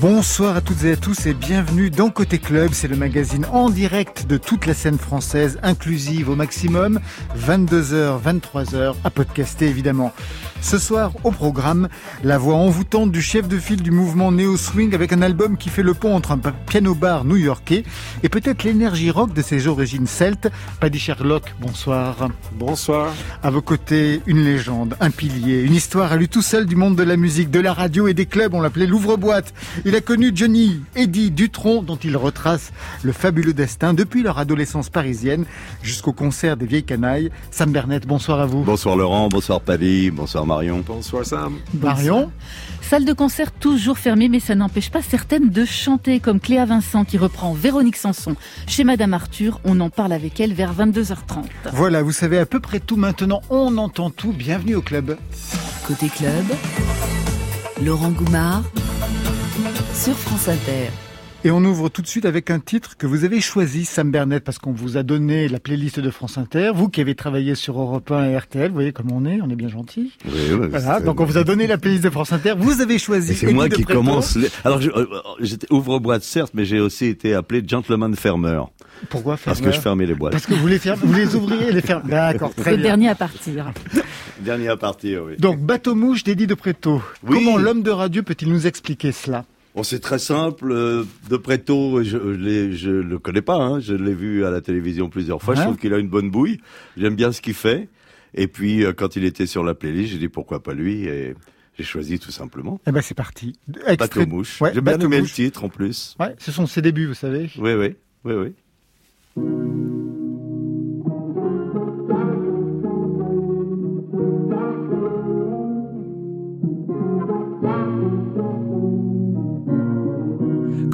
Bonsoir à toutes et à tous et bienvenue dans Côté Club. C'est le magazine en direct de toute la scène française, inclusive au maximum, 22h, 23h, à podcaster évidemment. Ce soir, au programme, la voix envoûtante du chef de file du mouvement Neo Swing avec un album qui fait le pont entre un piano-bar new-yorkais et peut-être l'énergie rock de ses origines celtes. Paddy Sherlock, bonsoir. Bonsoir. À vos côtés, une légende, un pilier, une histoire à lui tout seul du monde de la musique, de la radio et des clubs. On l'appelait l'ouvre-boîte. Il a connu Johnny, Eddie Dutron, dont il retrace le fabuleux destin depuis leur adolescence parisienne jusqu'au concert des vieilles canailles. Sam Bernet, bonsoir à vous. Bonsoir Laurent, bonsoir Paddy, bonsoir Marion. Bonsoir Sam. Marion. Salle de concert toujours fermée, mais ça n'empêche pas certaines de chanter, comme Cléa Vincent qui reprend Véronique Sanson chez Madame Arthur. On en parle avec elle vers 22h30. Voilà, vous savez à peu près tout maintenant. On entend tout. Bienvenue au club. Côté club, Laurent Goumard sur France Inter. Et on ouvre tout de suite avec un titre que vous avez choisi, Sam Bernet, parce qu'on vous a donné la playlist de France Inter. Vous qui avez travaillé sur Europe 1 et RTL, vous voyez comment on est, on est bien gentil. Oui, oui, voilà, donc on vous a donné la playlist de France Inter. Vous avez choisi. C'est moi qui commence. Alors, euh, j'étais ouvre-boîte certes, mais j'ai aussi été appelé gentleman fermeur. Pourquoi fermeur Parce que je fermais les boîtes. Parce que vous les, fermez, vous les ouvriez et les fermez. D'accord, très Le dernier à partir. dernier à partir, oui. Donc, Bateau Mouche d'Eddie de Préto. Oui. Comment l'homme de radio peut-il nous expliquer cela? Bon, c'est très simple. euh, De Préto, je, je le connais pas. Hein, je l'ai vu à la télévision plusieurs fois. Je trouve qu'il a une bonne bouille. J'aime bien ce qu'il fait. Et puis, euh, quand il était sur la playlist, j'ai dit pourquoi pas lui. Et j'ai choisi tout simplement. Eh ben, c'est parti. Bateau Mouche. Ouais, J'ai bien le titre en plus. Ouais, ce sont ses débuts, vous savez. Oui, oui, oui, oui.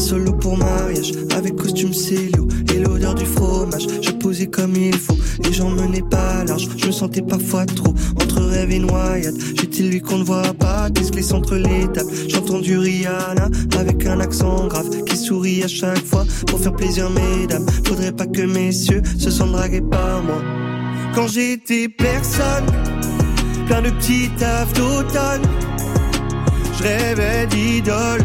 solo pour mariage. Avec costume Célio et l'odeur du fromage. Je posais comme il faut, les gens menaient pas large. Je me sentais parfois trop entre rêve et noyade. J'étais lui qu'on ne voit pas, glisse entre les tables. J'entends du Rihanna avec un accent grave Qui sourit à chaque fois pour faire plaisir mesdames. Faudrait pas que messieurs se sentent dragués par moi. Quand j'étais personne Plein de petits tafs d'automne Je rêvais d'idole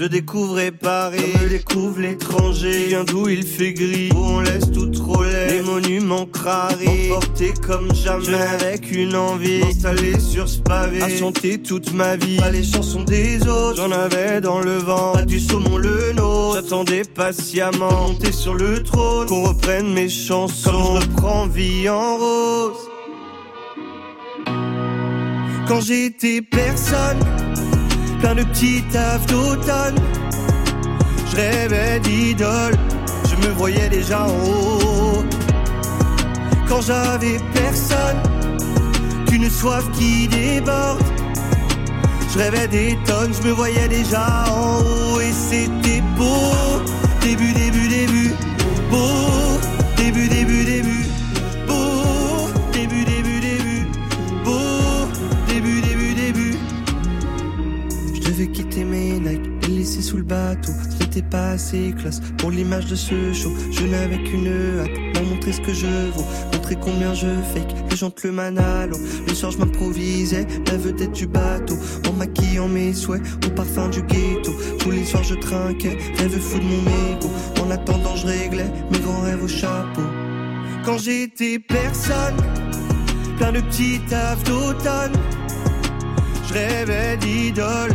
je découvrais Paris, je découvre l'étranger. Viens d'où il fait gris, où on laisse tout trop laid. Les monuments crarés, emportés comme jamais. Avec une envie, installé sur ce pavé. À chanter toute ma vie, pas les chansons des autres. J'en avais dans le vent, pas du saumon le nôtre. J'attendais patiemment, monter sur le trône. Qu'on reprenne mes chansons, comme je reprends vie en rose. Quand j'étais personne plein de petits tafs d'automne. Je rêvais d'idole, je me voyais déjà en haut. Quand j'avais personne, qu'une soif qui déborde. Je rêvais des tonnes, je me voyais déjà en haut et c'était beau. Début, début, début, beau. Le bateau. Ce n'était pas assez classe pour l'image de ce show. Je n'avais qu'une hâte, leur montrer ce que je vaux. Montrer combien je fake, les gens le manalo. Le soir, je m'improvisais, la vedette du bateau. En maquillant mes souhaits, au parfum du ghetto. Tous les soirs, je trinquais, rêve fou de mon ego. En attendant, je réglais mes grands rêves au chapeau. Quand j'étais personne, plein de petits tafs d'automne. Je rêvais d'idole,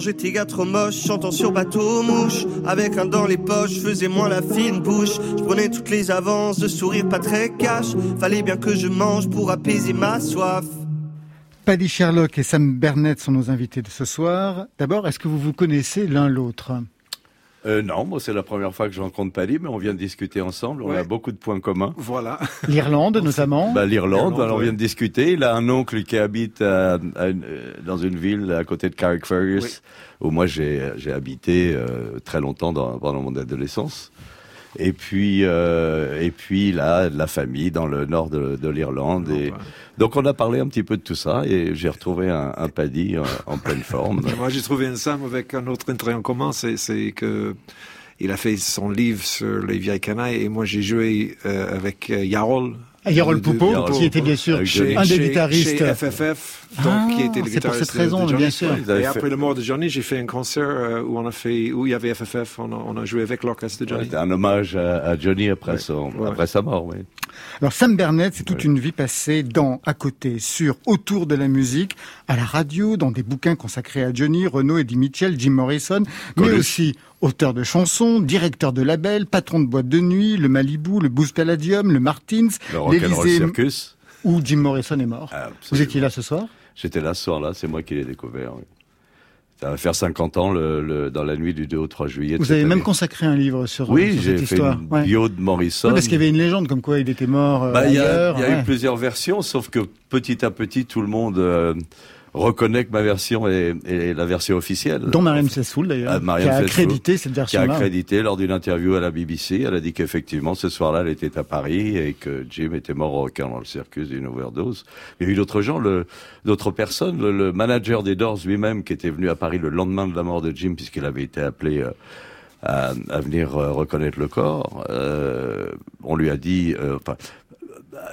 J'étais gars trop moche, chantant sur bateau mouche, avec un dans les poches, faisais moins la fine bouche. Je prenais toutes les avances, de sourire pas très cash. Fallait bien que je mange pour apaiser ma soif. Paddy Sherlock et Sam Bernett sont nos invités de ce soir. D'abord, est-ce que vous vous connaissez l'un l'autre? Euh, non, moi c'est la première fois que je rencontre Paddy, mais on vient de discuter ensemble. On Ouais. a beaucoup de points communs. Voilà. L'Irlande notamment Bah, L'Irlande, on vient de discuter. Il a un oncle qui habite à- à une- euh, dans une ville à côté de Carrickfergus, Oui. où moi j'ai j'ai habité euh, très longtemps dans, pendant mon adolescence. Et puis, euh, et puis là, de la famille dans le nord de, de l'Irlande. Et donc on a parlé un petit peu de tout ça, et j'ai retrouvé un, un Paddy en, en pleine forme. Moi, j'ai trouvé un Sam avec un autre intérêt en commun, c'est, c'est que il a fait son livre sur les vieilles canailles et moi j'ai joué euh, avec euh, Yarol. Yarol Poupeau, qui était bien sûr chez, un des chez- guitaristes. chez FFF, donc Ah, qui était le c'est pour guitariste cette raison, de bien sûr. Et fait- après la mort de Johnny, j'ai fait un concert euh, où on a fait, où il y avait FFF, on a, on a joué avec l'orchestre de Johnny. C'était un hommage à, à Johnny après, son, Ouais. après sa mort. Oui. Alors Sam Bernett, c'est toute une vie passée dans, à côté, sur, autour de la musique, à la radio, dans des bouquins consacrés à Johnny, Renaud, Eddie Mitchell, Jim Morrison, mais aussi auteur de chansons, directeur de label, patron de boîte de nuit, le Malibu, le Boost Palladium, le Martins, Le Rock'n'Roll l'Élysée, Circus. où Jim Morrison est mort. Vous étiez là ce soir? J'étais là ce soir-là, c'est moi qui l'ai découvert. oui. Ça va faire 50 ans le, le- dans la nuit du 2 au 3 juillet. Vous avez même consacré un livre sur, Oui, sur j'ai cette fait histoire. une Ouais. bio de Morrison. Oui, parce qu'il y avait une légende comme quoi il était mort euh, Bah, il y a, ailleurs. il y a ouais. eu plusieurs versions, sauf que petit à petit, tout le monde euh, reconnaît que ma version est, est la version officielle. Dont Marianne Faithfull d'ailleurs, Ah, qui a accrédité cette qui a version-là. accrédité lors d'une interview à la BBC. Elle a dit qu'effectivement, ce soir-là, elle était à Paris et que Jim était mort au dans le circus d'une overdose. Il y a eu d'autres gens, d'autres personnes. Le, le manager des Doors lui-même, qui était venu à Paris le lendemain de la mort de Jim, puisqu'il avait été appelé euh, à, à venir euh, reconnaître le corps. Euh, on lui a dit... euh, enfin,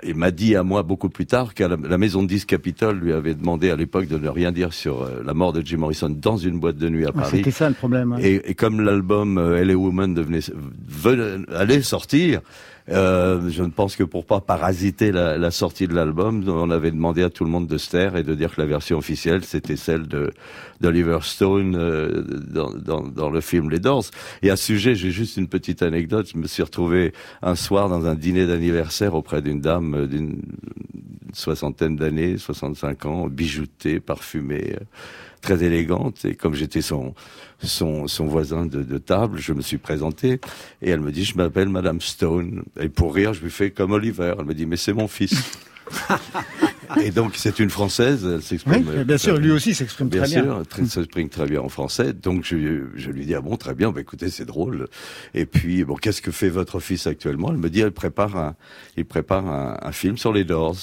il m'a dit à moi beaucoup plus tard que la, maison de disques Capitol lui avait demandé à l'époque de ne rien dire sur euh, la mort de Jim Morrison dans une boîte de nuit à Ouais, Paris. C'était ça le problème. ouais. Et, et comme l'album euh, LA Woman devenait, venait- allait sortir, euh, je ne pense que pour pas parasiter la, la sortie de l'album, on avait demandé à tout le monde de se taire et de dire que la version officielle c'était celle de d'Oliver Stone euh, dans, dans, dans le film Les Doors. Et à ce sujet, j'ai juste une petite anecdote. Je me suis retrouvé un soir dans un dîner d'anniversaire auprès d'une dame euh, d'une soixantaine d'années, 65 ans, bijoutée, parfumée. euh, très élégante et comme j'étais son son son voisin de, de table, je me suis présenté et elle me dit je m'appelle Madame Stone et pour rire je lui fais comme Oliver. Elle me dit mais c'est mon fils. et donc c'est une française, elle Oui, s'exprime. euh, bien sûr, lui aussi s'exprime Bien très bien. sûr, très, ça s'exprime très bien en français. Donc je, je lui dis ah bon très bien, bah écoutez c'est drôle. Et puis bon qu'est-ce que fait votre fils actuellement? Elle me dit elle prépare un, il prépare un, un film sur les Doors.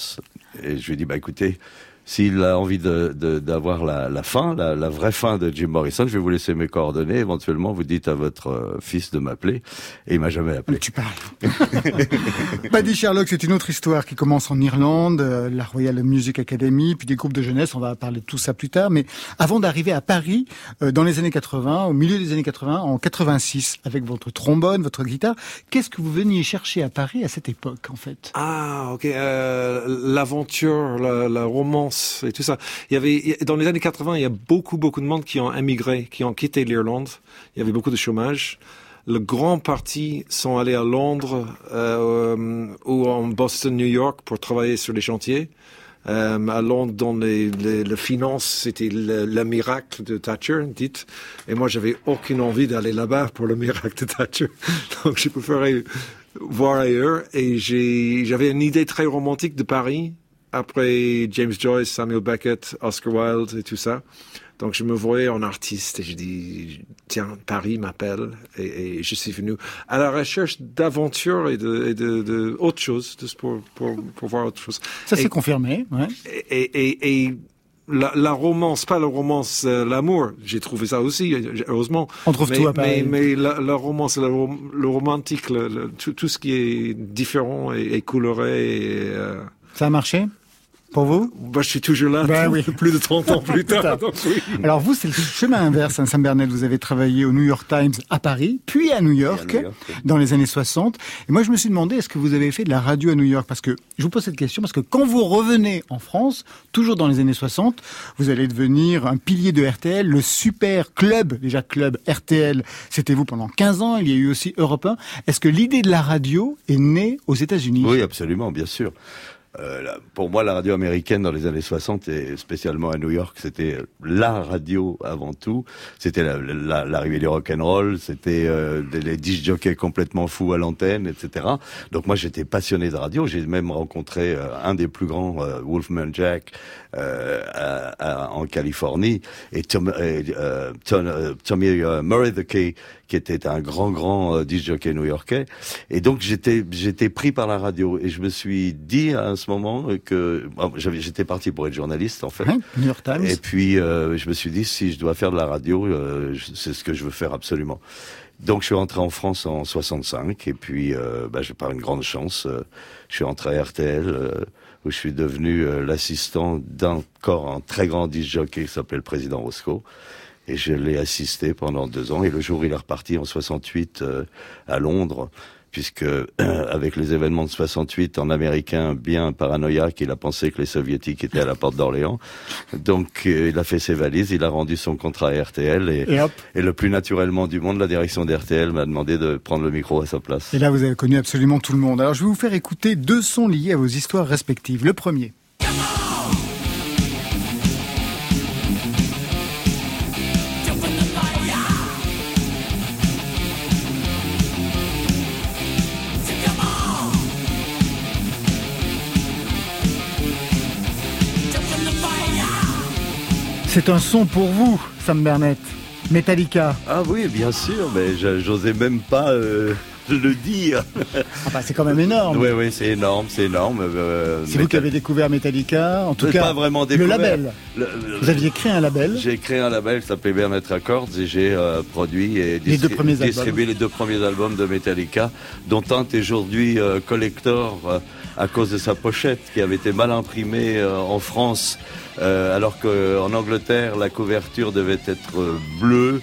Et je lui dis bah écoutez. S'il a envie de- de- d'avoir la, la fin, la, la vraie fin de Jim Morrison, je vais vous laisser mes coordonnées. Éventuellement, vous dites à votre euh, fils de m'appeler. Et il m'a jamais appelé. Tu parles. Paddy Sherlock, c'est une autre histoire qui commence en Irlande, euh, la Royal Music Academy, puis des groupes de jeunesse, on va parler de tout ça plus tard. Mais avant d'arriver à Paris, euh, dans les années 80, au milieu des années 80, en 86, avec votre trombone, votre guitare, qu'est-ce que vous veniez chercher à Paris à cette époque, en fait? Ah, ok. Euh, L'aventure, la, la romance Il y avait dans les années 80, il y a beaucoup beaucoup de monde qui ont émigré, qui ont quitté l'Irlande. Il y avait beaucoup de chômage. Le grand parti sont allés à Londres euh, ou en Boston, New York pour travailler sur les chantiers. Euh, à Londres, dans les, les, finances, c'était le, le miracle de Thatcher, dites. Et moi, j'avais aucune envie d'aller là-bas pour le miracle de Thatcher. Donc, j'ai préféré voir ailleurs. Et j'avais une idée très romantique de Paris après James Joyce, Samuel Beckett, Oscar Wilde et tout ça. Donc, je me voyais en artiste et je dis, tiens, Paris m'appelle et, et je suis venu à la recherche d'aventure et de, et de, de autre chose, juste pour, pour, pour voir autre chose. Ça s'est confirmé, ouais. et, la, la romance, pas la romance, euh, l'amour, j'ai trouvé ça aussi, heureusement. On trouve mais, tout à Paris. Mais, mais la, la romance, le, rom- le romantique, le, le- tout, tout ce qui est différent et, et coloré, et, euh, Ça a marché? Pour vous Moi, je suis toujours là, Ben oui. plus de 30 ans plus tard. fait. donc oui. Alors vous, c'est le chemin inverse, hein, Sam Bernet. Vous avez travaillé au New York Times à Paris, puis à New York, New York, oui. dans les années 60. Et moi, je me suis demandé, est-ce que vous avez fait de la radio à New York? Parce que je vous pose cette question parce que quand vous revenez en France, toujours dans les années 60, vous allez devenir un pilier de RTL, le super club, déjà club RTL. C'était vous pendant 15 ans. Il y a eu aussi Europe 1. Est-ce que l'idée de la radio est née aux États-Unis? Oui, absolument, bien sûr. Euh, la- pour moi, la radio américaine dans les années 60 et spécialement à New York, c'était la radio avant tout. C'était la- la- l'arrivée du rock and roll, c'était euh, les disc jockeys complètement fous à l'antenne, etc. Donc moi, j'étais passionné de radio. J'ai même rencontré euh, un des plus grands, euh, Wolfman Jack, euh, à- à- en Californie, et, Tom, et, euh, Tom- euh, Tommy euh, Murray the Key, qui était un grand, grand euh, disc jockey new-yorkais. Et donc j'étais, j'étais pris par la radio, et je me suis dit à ce moment que bon, j'avais, j'étais parti pour être journaliste en fait. Hein, New York Times. Et puis euh, je me suis dit si je dois faire de la radio, euh, c'est ce que je veux faire absolument. Donc je suis rentré en France en 65 et puis euh, bah, j'ai par une grande chance, euh, je suis rentré à RTL euh, où je suis devenu euh, l'assistant d'un corps un très grand disc jockey qui s'appelle le président Roscoe. Et je l'ai assisté pendant deux ans. Et le jour où il est reparti en 68 euh, à Londres, puisque euh, avec les événements de 68, en américain bien paranoïaque, il a pensé que les soviétiques étaient à la porte d'Orléans. Donc euh, il a fait ses valises, il a rendu son contrat à RTL et, Et le plus naturellement du monde, la direction d'RTL m'a demandé de prendre le micro à sa place. Et là, vous avez connu absolument tout le monde. Alors, je vais vous faire écouter deux sons liés à vos histoires respectives. Le premier. C'est un son pour vous, Sam Bernet. Metallica. Ah oui, bien sûr, mais j'osais même pas euh, le dire. Ah bah, c'est quand même énorme. Oui, oui, c'est énorme, c'est énorme. euh, C'est vous qui avez découvert Metallica, en tout cas pas vraiment le découvert. label. Le- le- Vous aviez créé un label. J'ai créé un label qui s'appelait Bernet Records et j'ai euh, produit et Les deux distribué les deux premiers albums de Metallica, dont un est aujourd'hui euh, collector euh, à cause de sa pochette qui avait été mal imprimée euh, en France, euh, alors qu'en Angleterre la couverture devait être euh, bleue,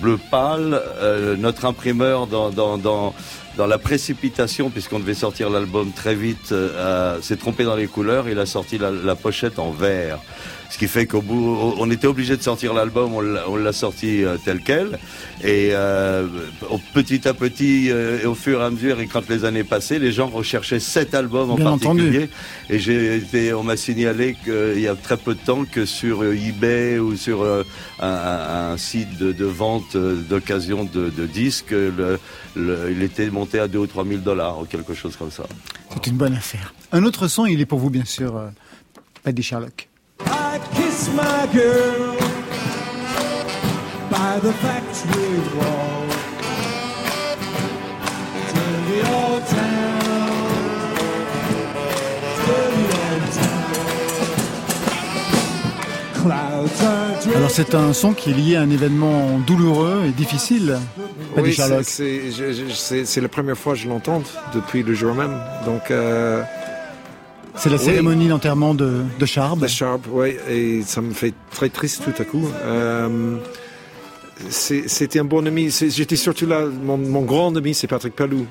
bleu pâle. Euh, notre imprimeur dans, dans, dans la précipitation, puisqu'on devait sortir l'album très vite, euh, s'est trompé dans les couleurs. Il a sorti la pochette en vert. Ce qui fait qu'au bout, on était obligé de sortir l'album, on l'a- sorti euh, tel quel. Et euh, petit à petit, euh, et au fur et à mesure, et quand les années passaient, les gens recherchaient cet album en Bien particulier. Et j'ai été, on m'a signalé qu'il y a très peu de temps que sur euh, eBay ou sur euh, un, un- site de, de vente d'occasion de, de disques, le, le- il était monté à 2 ou 3 000 dollars ou quelque chose comme ça. C'est une bonne affaire. Un autre son, il est pour vous, bien sûr, euh, Paddy Sherlock. Kiss my girl by the factory wall. Dirty old town. Dirty old town. Clouds are drifting. Alors c'est un son qui est lié à un événement douloureux et difficile, Oui, c'est la première fois que je l'entends depuis le jour même. Donc, euh, C'est la oui. cérémonie d'enterrement de, de Charb. The Sharp, oui, et ça me fait très triste tout à coup. Euh, C'était un bon ami. J'étais surtout là. Mon, mon grand ami, c'est Patrick Palou.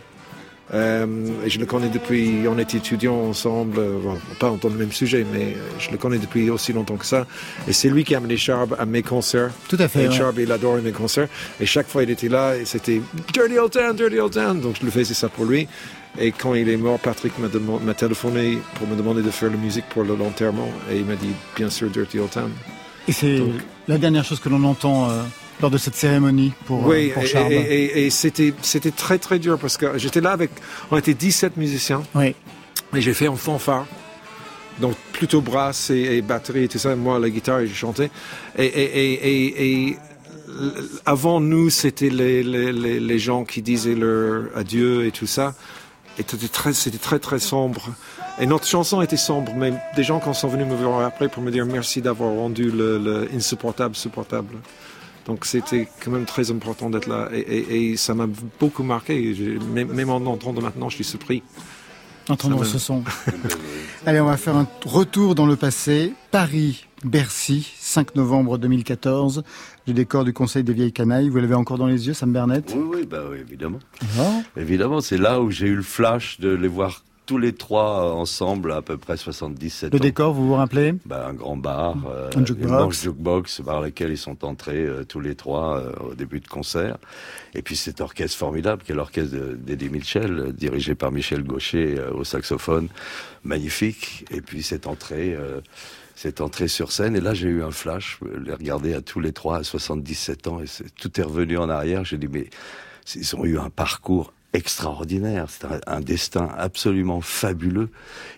Euh, et je le connais depuis. On était étudiants ensemble, euh, bon, pas dans le même sujet, mais euh, je le connais depuis aussi longtemps que ça. Et c'est lui qui a amené Sharp à mes concerts. Tout à fait, Et ouais. Il adorait mes concerts. Et chaque fois, il était là et c'était Dirty Old Town, Dirty Old Town. Donc je le faisais ça pour lui. Et quand il est mort, Patrick m'a téléphoné pour me demander de faire la musique pour le- l'enterrement. Et il m'a dit, bien sûr, Dirty Old Town. Et c'est la dernière chose que l'on entend euh, lors de cette cérémonie pour, euh, oui, pour et, Charb. et- et- et c'était, c'était très très dur parce que j'étais là avec, on était 17 musiciens Oui. et j'ai fait en fanfare. Donc plutôt brasse et, batterie et tout ça, moi la guitare et je chantais. Et, et, et, et, et l- avant nous, c'était les, les, les, les gens qui disaient leur adieu et tout ça. Et c'était très, c'était très très sombre. Et notre chanson était sombre, mais des gens quand sont venus me voir après pour me dire merci d'avoir rendu le, le insupportable supportable. Donc c'était quand même très important d'être là et, et, et ça m'a beaucoup marqué. Même, même en entendant maintenant, je suis surpris. Me- ce son. Allez, on va faire un retour dans le passé. Paris, Bercy, 5 novembre 2014. Le décor du Conseil des vieilles canailles. Vous l'avez encore dans les yeux, Sam Bernett? Oui, oui, bah oui, évidemment. Ah. Évidemment, c'est là où j'ai eu le flash de les voir tous les trois ensemble, à peu près 77 Le ans. décor, vous vous rappelez? Bah, un grand bar, euh, Un jukebox. une jukebox par lequel ils sont entrés euh, tous les trois euh, au début de concert. Et puis cet orchestre formidable qui est l'orchestre de- d'Eddie Mitchell, euh, dirigé par Michel Gaucher euh, au saxophone, magnifique. Et puis cette entrée, euh, cette entrée sur scène. Et là j'ai eu un flash, je les regarder à tous les trois à 77 ans et tout est revenu en arrière. J'ai dit mais ils ont eu un parcours extraordinaire, c'est un, un destin absolument fabuleux.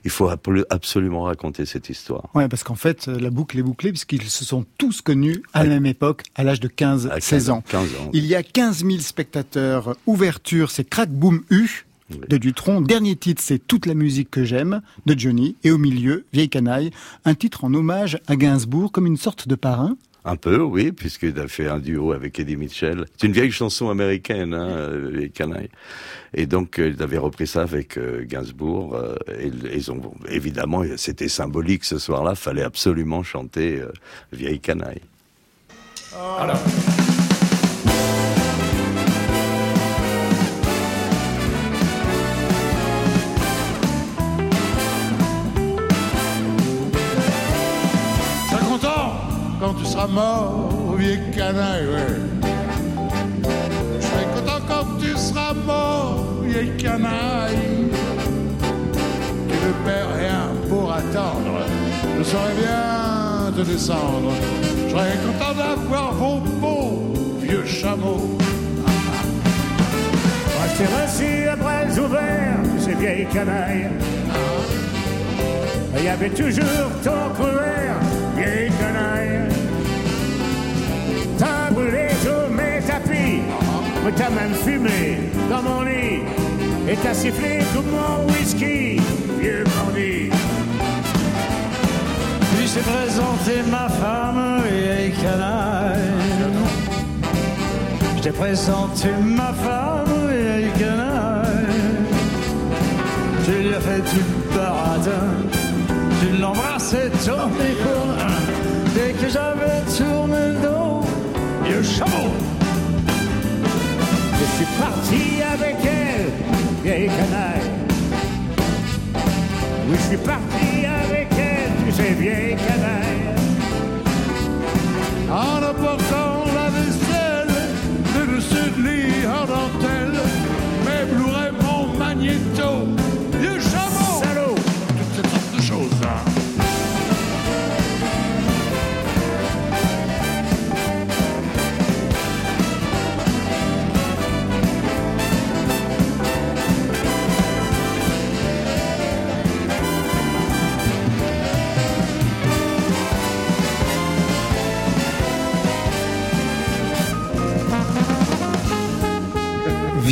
Il faut absolument raconter cette histoire. Ouais, parce qu'en fait, euh, la boucle est bouclée puisqu'ils se sont tous connus à la même époque, à l'âge de 15, À 16 ans. 15 ans. Il y a 15 000 spectateurs. Ouverture, c'est Crack Boom U de Dutron. Dernier titre, c'est Toute la musique que j'aime de Johnny. Et au milieu, Vieille canaille, un titre en hommage à Gainsbourg, comme une sorte de parrain. Un peu, oui, puisqu'il a fait un duo avec Eddie Mitchell. C'est une vieille chanson américaine, hein, euh, les. Et donc, euh, il avait repris ça avec euh, Gainsbourg. et ils- ont, évidemment, c'était symbolique ce soir-là. Fallait absolument chanter Vieille canaille. Seras mort, vieux canaille, ouais. Je serai content quand tu seras mort, vieille canaille. Tu ne perds rien pour attendre. Je saurai bien te descendre. Je serai content d'avoir vos beaux vieux chameaux. T'ai reçu à bras ouverts, ces vieilles canailles. Il y avait toujours ton couvert, vieille canaille. T'as brûlé tous mes tapis, mais t'as même fumé dans mon lit. Et t'as sifflé tout mon whisky, vieux bandit. Puis j'ai présenté ma femme, vieille canaille. Je t'ai présenté ma femme, vieille canaille. Je lui ai fait du baratin. Je l'embrassais dans les coins. Dès que j'avais tourné vieux Je suis parti avec elle, vieille canaille. Oui, je suis parti avec elle, tu sais, vieille canaille. En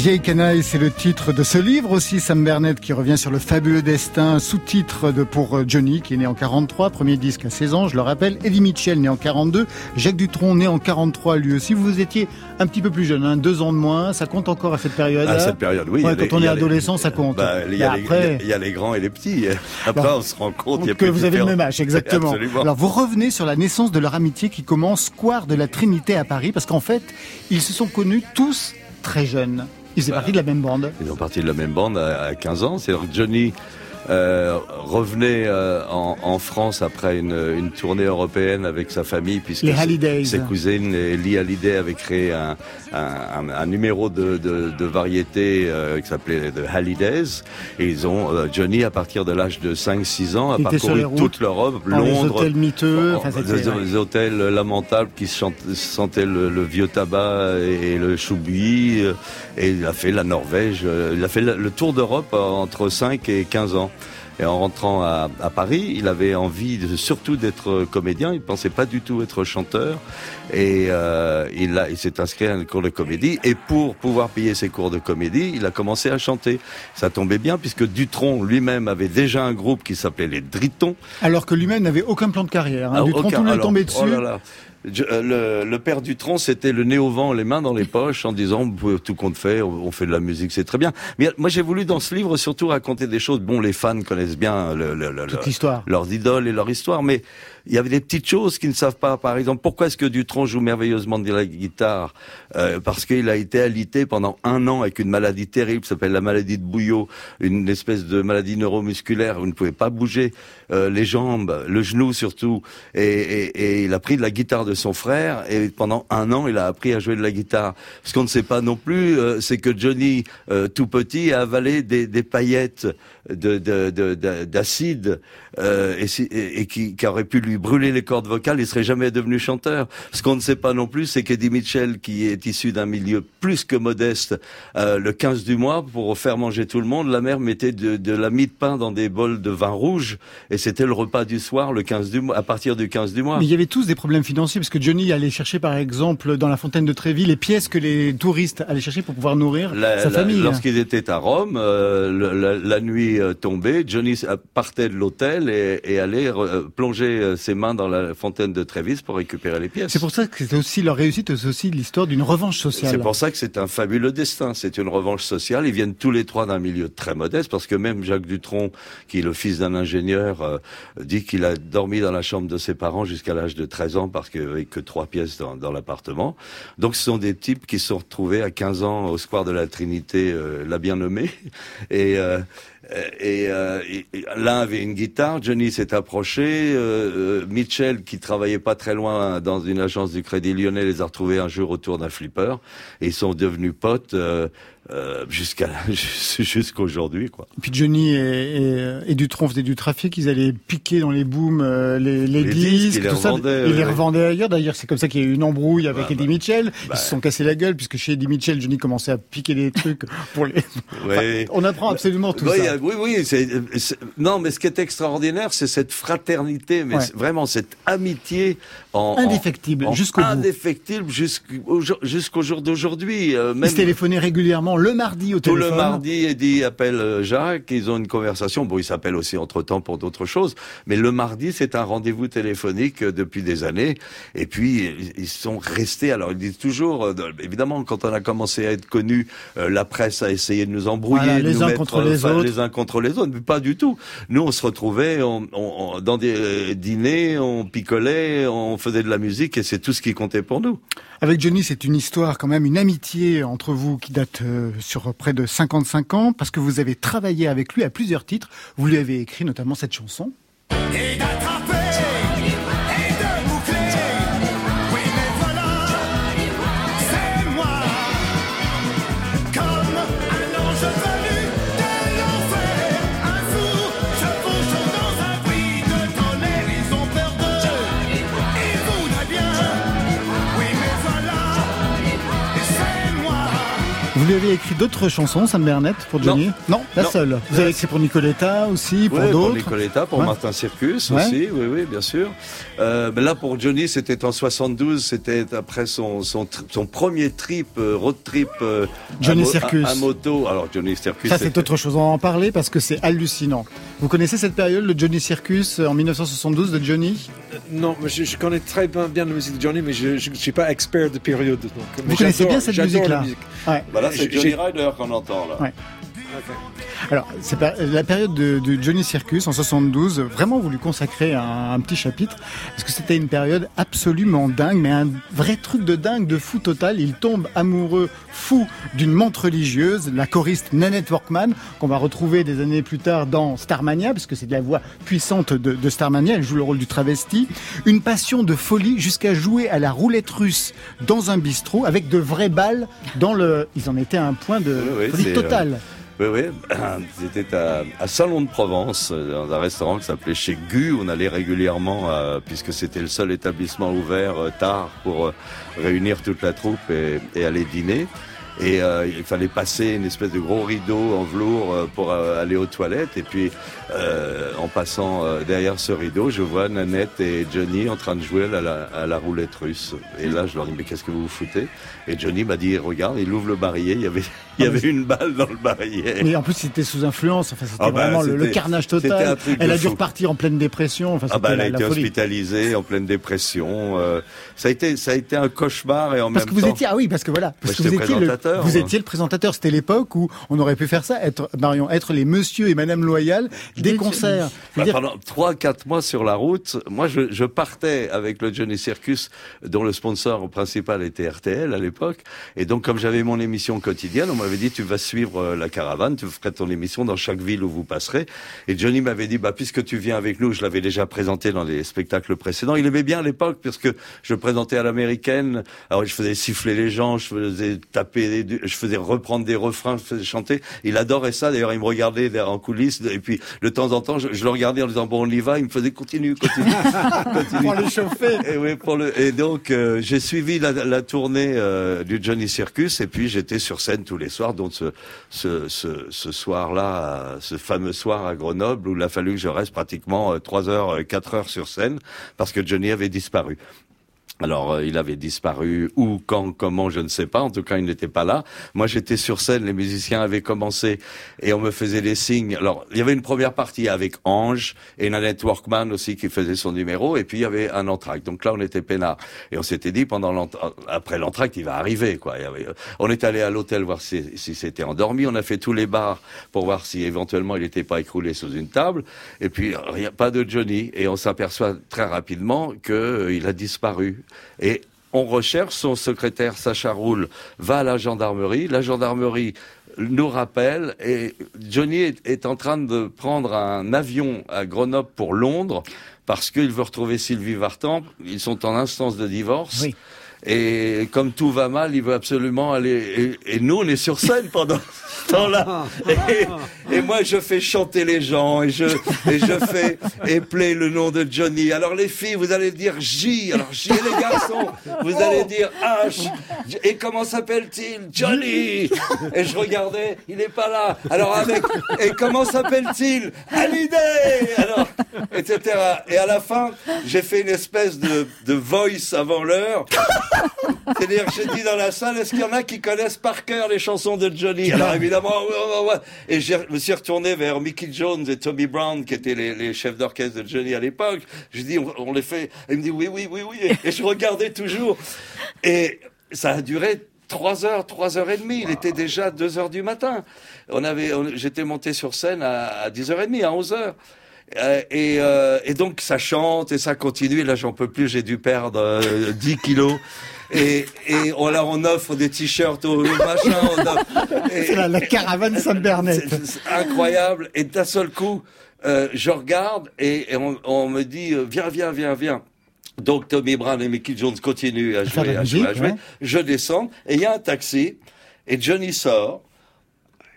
Vieille canaille, c'est le titre de ce livre aussi, Sam Bernett, qui revient sur le fabuleux destin, sous-titre de pour euh, Johnny, qui est né en 43, premier disque à 16 ans, je le rappelle. Eddie Mitchell, né en 42. Jacques Dutronc, né en 43, lui aussi. Vous étiez un petit peu plus jeune, hein, deux ans de moins. Ça compte encore à cette période-là À cette période, oui. Ouais, les- quand on est les- adolescent, ça compte. Bah, il après- il y a les grands et les petits. Après, on se rend compte y a que plus vous avez le même âge, exactement. Absolument. Alors vous revenez sur la naissance de leur amitié qui commence square de la Trinité à Paris, parce qu'en fait, ils se sont connus tous très jeunes. Ils faisaient Bah. partie de la même bande. Ils ont parti de la même bande à, à 15 ans. C'est Johnny euh, revenait euh, en, en France après une, une tournée européenne avec sa famille puisque ses- cousines et Lee Hallyday avaient créé un, un, un- un numéro de, de, de variété euh, qui s'appelait The Hallidays et ils ont euh, Johnny à partir de l'âge de 5-6 ans a parcouru toute l'Europe, Dans les Londres, hôtels miteux. Enfin, des, ouais. hôtels lamentables qui sentaient le, le vieux tabac et le choubi. euh, Et il a fait la Norvège. Il a fait le, tour d'Europe entre 5 et 15 ans. Et en rentrant à, à Paris, il avait envie de, surtout d'être comédien. Il pensait pas du tout être chanteur. Et euh, il, a- il s'est inscrit à un cours de comédie. Et pour pouvoir payer ses cours de comédie, il a commencé à chanter. Ça tombait bien puisque Dutronc lui-même avait déjà un groupe qui s'appelait les Dritons. Alors que lui-même n'avait aucun plan de carrière. Hein. Ah, Dutronc, aucun. tout lui est Alors, tombé dessus. oh là là. Je- euh, le, le père Dutronc, c'était le nez au vent, les mains dans les poches, en disant tout compte fait, on fait de la musique, c'est très bien. Mais moi, j'ai voulu dans ce livre surtout raconter des choses. Bon, les fans connaissent bien le, le- le- Toute le- l'histoire. leurs idoles et leur histoire, mais il y avait des petites choses qu'ils ne savent pas. Par exemple, pourquoi est-ce que Dutronc joue merveilleusement de la guitare Euh, Parce qu'il a été alité pendant un an avec une maladie terrible, s'appelle la maladie de Bouillot, une espèce de maladie neuromusculaire où il ne pouvait pas bouger euh, les jambes, le genou surtout. Et, et- et il a pris de la guitare de son frère et pendant un an, il a appris à jouer de la guitare. Ce qu'on ne sait pas non plus, euh, c'est que Johnny, euh, tout petit, a avalé des, des paillettes de- de- de- de- d'acide euh, et- et qui, qui aurait pu lui brûler les cordes vocales, il serait jamais devenu chanteur. Ce qu'on ne sait pas non plus, c'est qu'Eddie Mitchell, qui est issu d'un milieu plus que modeste, euh, le 15 du mois, pour faire manger tout le monde, la mère mettait de, de la mie de pain dans des bols de vin rouge, et c'était le repas du soir, le 15 du mois, à partir du 15 du mois. Mais il y avait tous des problèmes financiers parce que Johnny allait chercher par exemple dans la fontaine de Trévis les pièces que les touristes allaient chercher pour pouvoir nourrir La- sa la- famille. Lorsqu'ils étaient à Rome, euh, la, la nuit euh, tombée, Johnny s- partait de l'hôtel et, et allait euh, plonger euh, ses mains dans la fontaine de Trévis pour récupérer les pièces. C'est pour ça que c'est aussi leur réussite, c'est aussi l'histoire d'une revanche sociale. C'est pour ça que c'est un fabuleux destin. C'est une revanche sociale. Ils viennent tous les trois d'un milieu très modeste, parce que même Jacques Dutronc, qui est le fils d'un ingénieur, euh, dit qu'il a dormi dans la chambre de ses parents jusqu'à l'âge de 13 ans, parce qu'il n'y avait que trois pièces dans, dans l'appartement. Donc ce sont des types qui se sont retrouvés à 15 ans au square de la Trinité, euh, la bien nommée. Et... euh, et, euh, et- l'un avait une guitare, Johnny s'est approché, euh, euh, Mitchell qui travaillait pas très loin dans une agence du Crédit Lyonnais les a retrouvés un jour autour d'un flipper et ils sont devenus potes euh, euh, jusqu'à jusqu'aujourd'hui quoi. Puis Johnny et, et, et Dutronc faisaient du trafic, ils allaient piquer dans les booms euh, les, les, Les disques, disques, ils les ça, revendaient, ils les ouais. revendaient ailleurs. D'ailleurs, c'est comme ça qu'il y a eu une embrouille avec Bah, Eddie bah, Mitchell. bah. Ils se sont cassés la gueule puisque chez Eddie Mitchell, Johnny commençait à piquer des trucs pour les. Ouais. On apprend absolument tout ça. euh, oui, oui, c'est- non, mais ce qui est extraordinaire, c'est cette fraternité, mais vraiment cette amitié en, Indéfectible, jusqu'au indéfectible jusqu'au jour, jusqu'au jour d'aujourd'hui. euh, Ils même se téléphonaient régulièrement le mardi au tout téléphone. le mardi, Eddie appelle euh, Jacques, ils ont une conversation. Bon, ils s'appellent aussi entre temps pour d'autres choses, mais le mardi, c'est un rendez-vous téléphonique euh, depuis des années. Et puis, ils- sont restés. Alors, ils disent toujours, euh, de- évidemment, quand on a commencé à être connu, la presse a essayé de nous embrouiller, Voilà, de les nous uns mettre, contre les enfin, autres. les uns contre les autres, mais pas du tout. Nous, on se retrouvait on, dans des dîners, on picolait, on faisait de la musique, et c'est tout ce qui comptait pour nous. Avec Johnny, c'est une histoire quand même, une amitié entre vous qui date euh, sur près de 55 ans, parce que vous avez travaillé avec lui à plusieurs titres. Vous lui avez écrit notamment cette chanson. Vous avez écrit d'autres chansons, Sam Bernet, pour Johnny Non, la Non. seule. Vous avez écrit pour Nicoletta aussi, pour Ouais, pour d'autres. Nicoletta, pour Ouais. Martin Circus Ouais. aussi, oui, oui, bien sûr. Euh, mais là, pour Johnny, c'était en 72, c'était après son, son, tr- son premier trip, euh, road trip euh, Johnny à, mo- Circus. à, à moto. Alors, Johnny Circus, Ça, c'est autre chose. On va en parler parce que c'est hallucinant. Vous connaissez cette période, le Johnny Circus, en 1972 de Johnny? Non, je, je connais très bien, bien la musique de Johnny, mais je ne suis pas expert de période. Donc, Vous connaissez bien cette musique-là musique. Ouais. C'est Johnny Ryder qu'on entend, là. Ouais. Alors, c'est la période de, de Johnny Circus en 72, vraiment vous lui consacrez un, un petit chapitre, parce que c'était une période absolument dingue, mais un vrai truc de dingue, de fou total? Il tombe amoureux, fou d'une montre religieuse, la choriste Nanette Workman, qu'on va retrouver des années plus tard dans Starmania, parce que c'est de la voix puissante de, de Starmania, elle joue le rôle du travesti. Une passion de folie jusqu'à jouer à la roulette russe dans un bistrot, avec de vraies balles dans le... Ils en étaient à un point de Oui, oui, folie. Oui, oui. C'était à, à Salon de Provence, euh, dans un restaurant qui s'appelait chez Gu. On allait régulièrement, euh, puisque c'était le seul établissement ouvert euh, tard pour réunir toute la troupe et aller dîner. Et euh, il fallait passer une espèce de gros rideau en velours euh, pour euh, aller aux toilettes. Et puis, euh, en passant euh, derrière ce rideau, je vois Nanette et Johnny en train de jouer à la, à la roulette russe. Et là, je leur dis, mais qu'est-ce que vous vous foutez? Et Johnny m'a dit, regarde, il ouvre le barillet, il y avait, il y avait une balle dans le barillet. Mais en plus, c'était sous influence. Enfin, c'était Ah bah, vraiment le, carnage un total. truc Elle a dû repartir en pleine dépression. Enfin, Ah bah, elle la, a été hospitalisée en pleine dépression. euh, ça a été, ça a été un cauchemar et en Parce même que vous temps. étiez, ah oui, parce que voilà, parce que vous étiez, le, présentateur, vous étiez le présentateur. C'était l'époque où on aurait pu faire ça, être Marion, être les Monsieur et Madame Loyal des Des- concerts. Bah, pendant trois, quatre mois sur la route, moi je, je partais avec le Johnny Circus, dont le sponsor principal était RTL à l'époque. Et donc comme j'avais mon émission quotidienne, on m'avait dit tu vas suivre euh, la caravane, tu ferais ton émission dans chaque ville où vous passerez. Et Johnny m'avait dit bah puisque tu viens avec nous, je l'avais déjà présenté dans les spectacles précédents. Il aimait bien à l'époque parce que je présentais à l'américaine. Alors je faisais siffler les gens, je faisais taper, des- je faisais reprendre des refrains, je faisais chanter. Il adorait ça. D'ailleurs il me regardait en coulisses et puis de temps en temps je, je le regardais en disant bon on y va. Il me faisait continue, continue, continue. Pour le chauffer. Et, oui, pour le, et donc euh, j'ai suivi la, la tournée euh, du Johnny Circus et puis j'étais sur scène tous les soirs. Donc ce, ce, ce, ce soir-là, euh, ce fameux soir à Grenoble où il a fallu que je reste pratiquement euh, trois heures, euh, quatre heures sur scène parce que Johnny avait disparu. Alors, euh, il avait disparu où, quand, comment, je ne sais pas. En tout cas, il n'était pas là. Moi, j'étais sur scène, les musiciens avaient commencé et on me faisait des signes. Alors, il y avait une première partie avec Ange et Nanette Workman aussi qui faisait son numéro et puis il y avait un entracte. Donc là, on était peinard. Et on s'était dit, pendant après l'entracte, il va arriver, quoi. Avait- on est allé à l'hôtel voir si, si c'était endormi. On a fait tous les bars pour voir si éventuellement il n'était pas écroulé sous une table. Et puis, rien, pas de Johnny. Et on s'aperçoit très rapidement que euh, a disparu. Et on recherche son secrétaire Sacha Roule va à la gendarmerie. La gendarmerie nous rappelle et Johnny est, en train de prendre un avion à Grenoble pour Londres parce qu'il veut retrouver Sylvie Vartan. Ils sont en instance de divorce. Et comme tout va mal, il veut absolument aller. Et, et nous, on est sur scène pendant ce temps-là. Et, et moi, je fais chanter les gens et je et je fais épeler le nom de Johnny. Alors les filles, vous allez dire J. Alors J. Et les garçons, vous allez dire H. Et comment s'appelle-t-il? Johnny. Et je regardais, il n'est pas là. Alors avec et comment s'appelle-t-il? Hallyday. Alors etc. Et à la fin, j'ai fait une espèce de de voice avant l'heure. C'est-à-dire que j'ai dit dans la salle, est-ce qu'il y en a qui connaissent par cœur les chansons de Johnny Alors évidemment, ouais, ouais, ouais. Et je me suis retourné vers Mickey Jones et Tommy Brown, qui étaient les, les chefs d'orchestre de Johnny à l'époque. Je dis, on, on les fait. Et il me dit, oui, oui, oui, oui. Et je regardais toujours. Et ça a duré trois heures, trois heures et demie. Il était déjà deux heures du matin. On avait, j'étais monté sur scène à, à 10h30, à 11h. Euh, et, euh, et donc ça chante et ça continue. Et là, j'en peux plus. J'ai dû perdre euh, 10 kilos. Et, et on, là, on offre des t-shirts au, au machin. on offre- et- la, la caravane c'est incroyable. Et d'un seul coup, euh, je regarde et, et on, on me dit euh, viens, viens, viens, viens. Donc Tommy Brown et Mickey Jones continuent à jouer, à jouer, à jouer. ouais. Je descends et il y a un taxi et Johnny sort,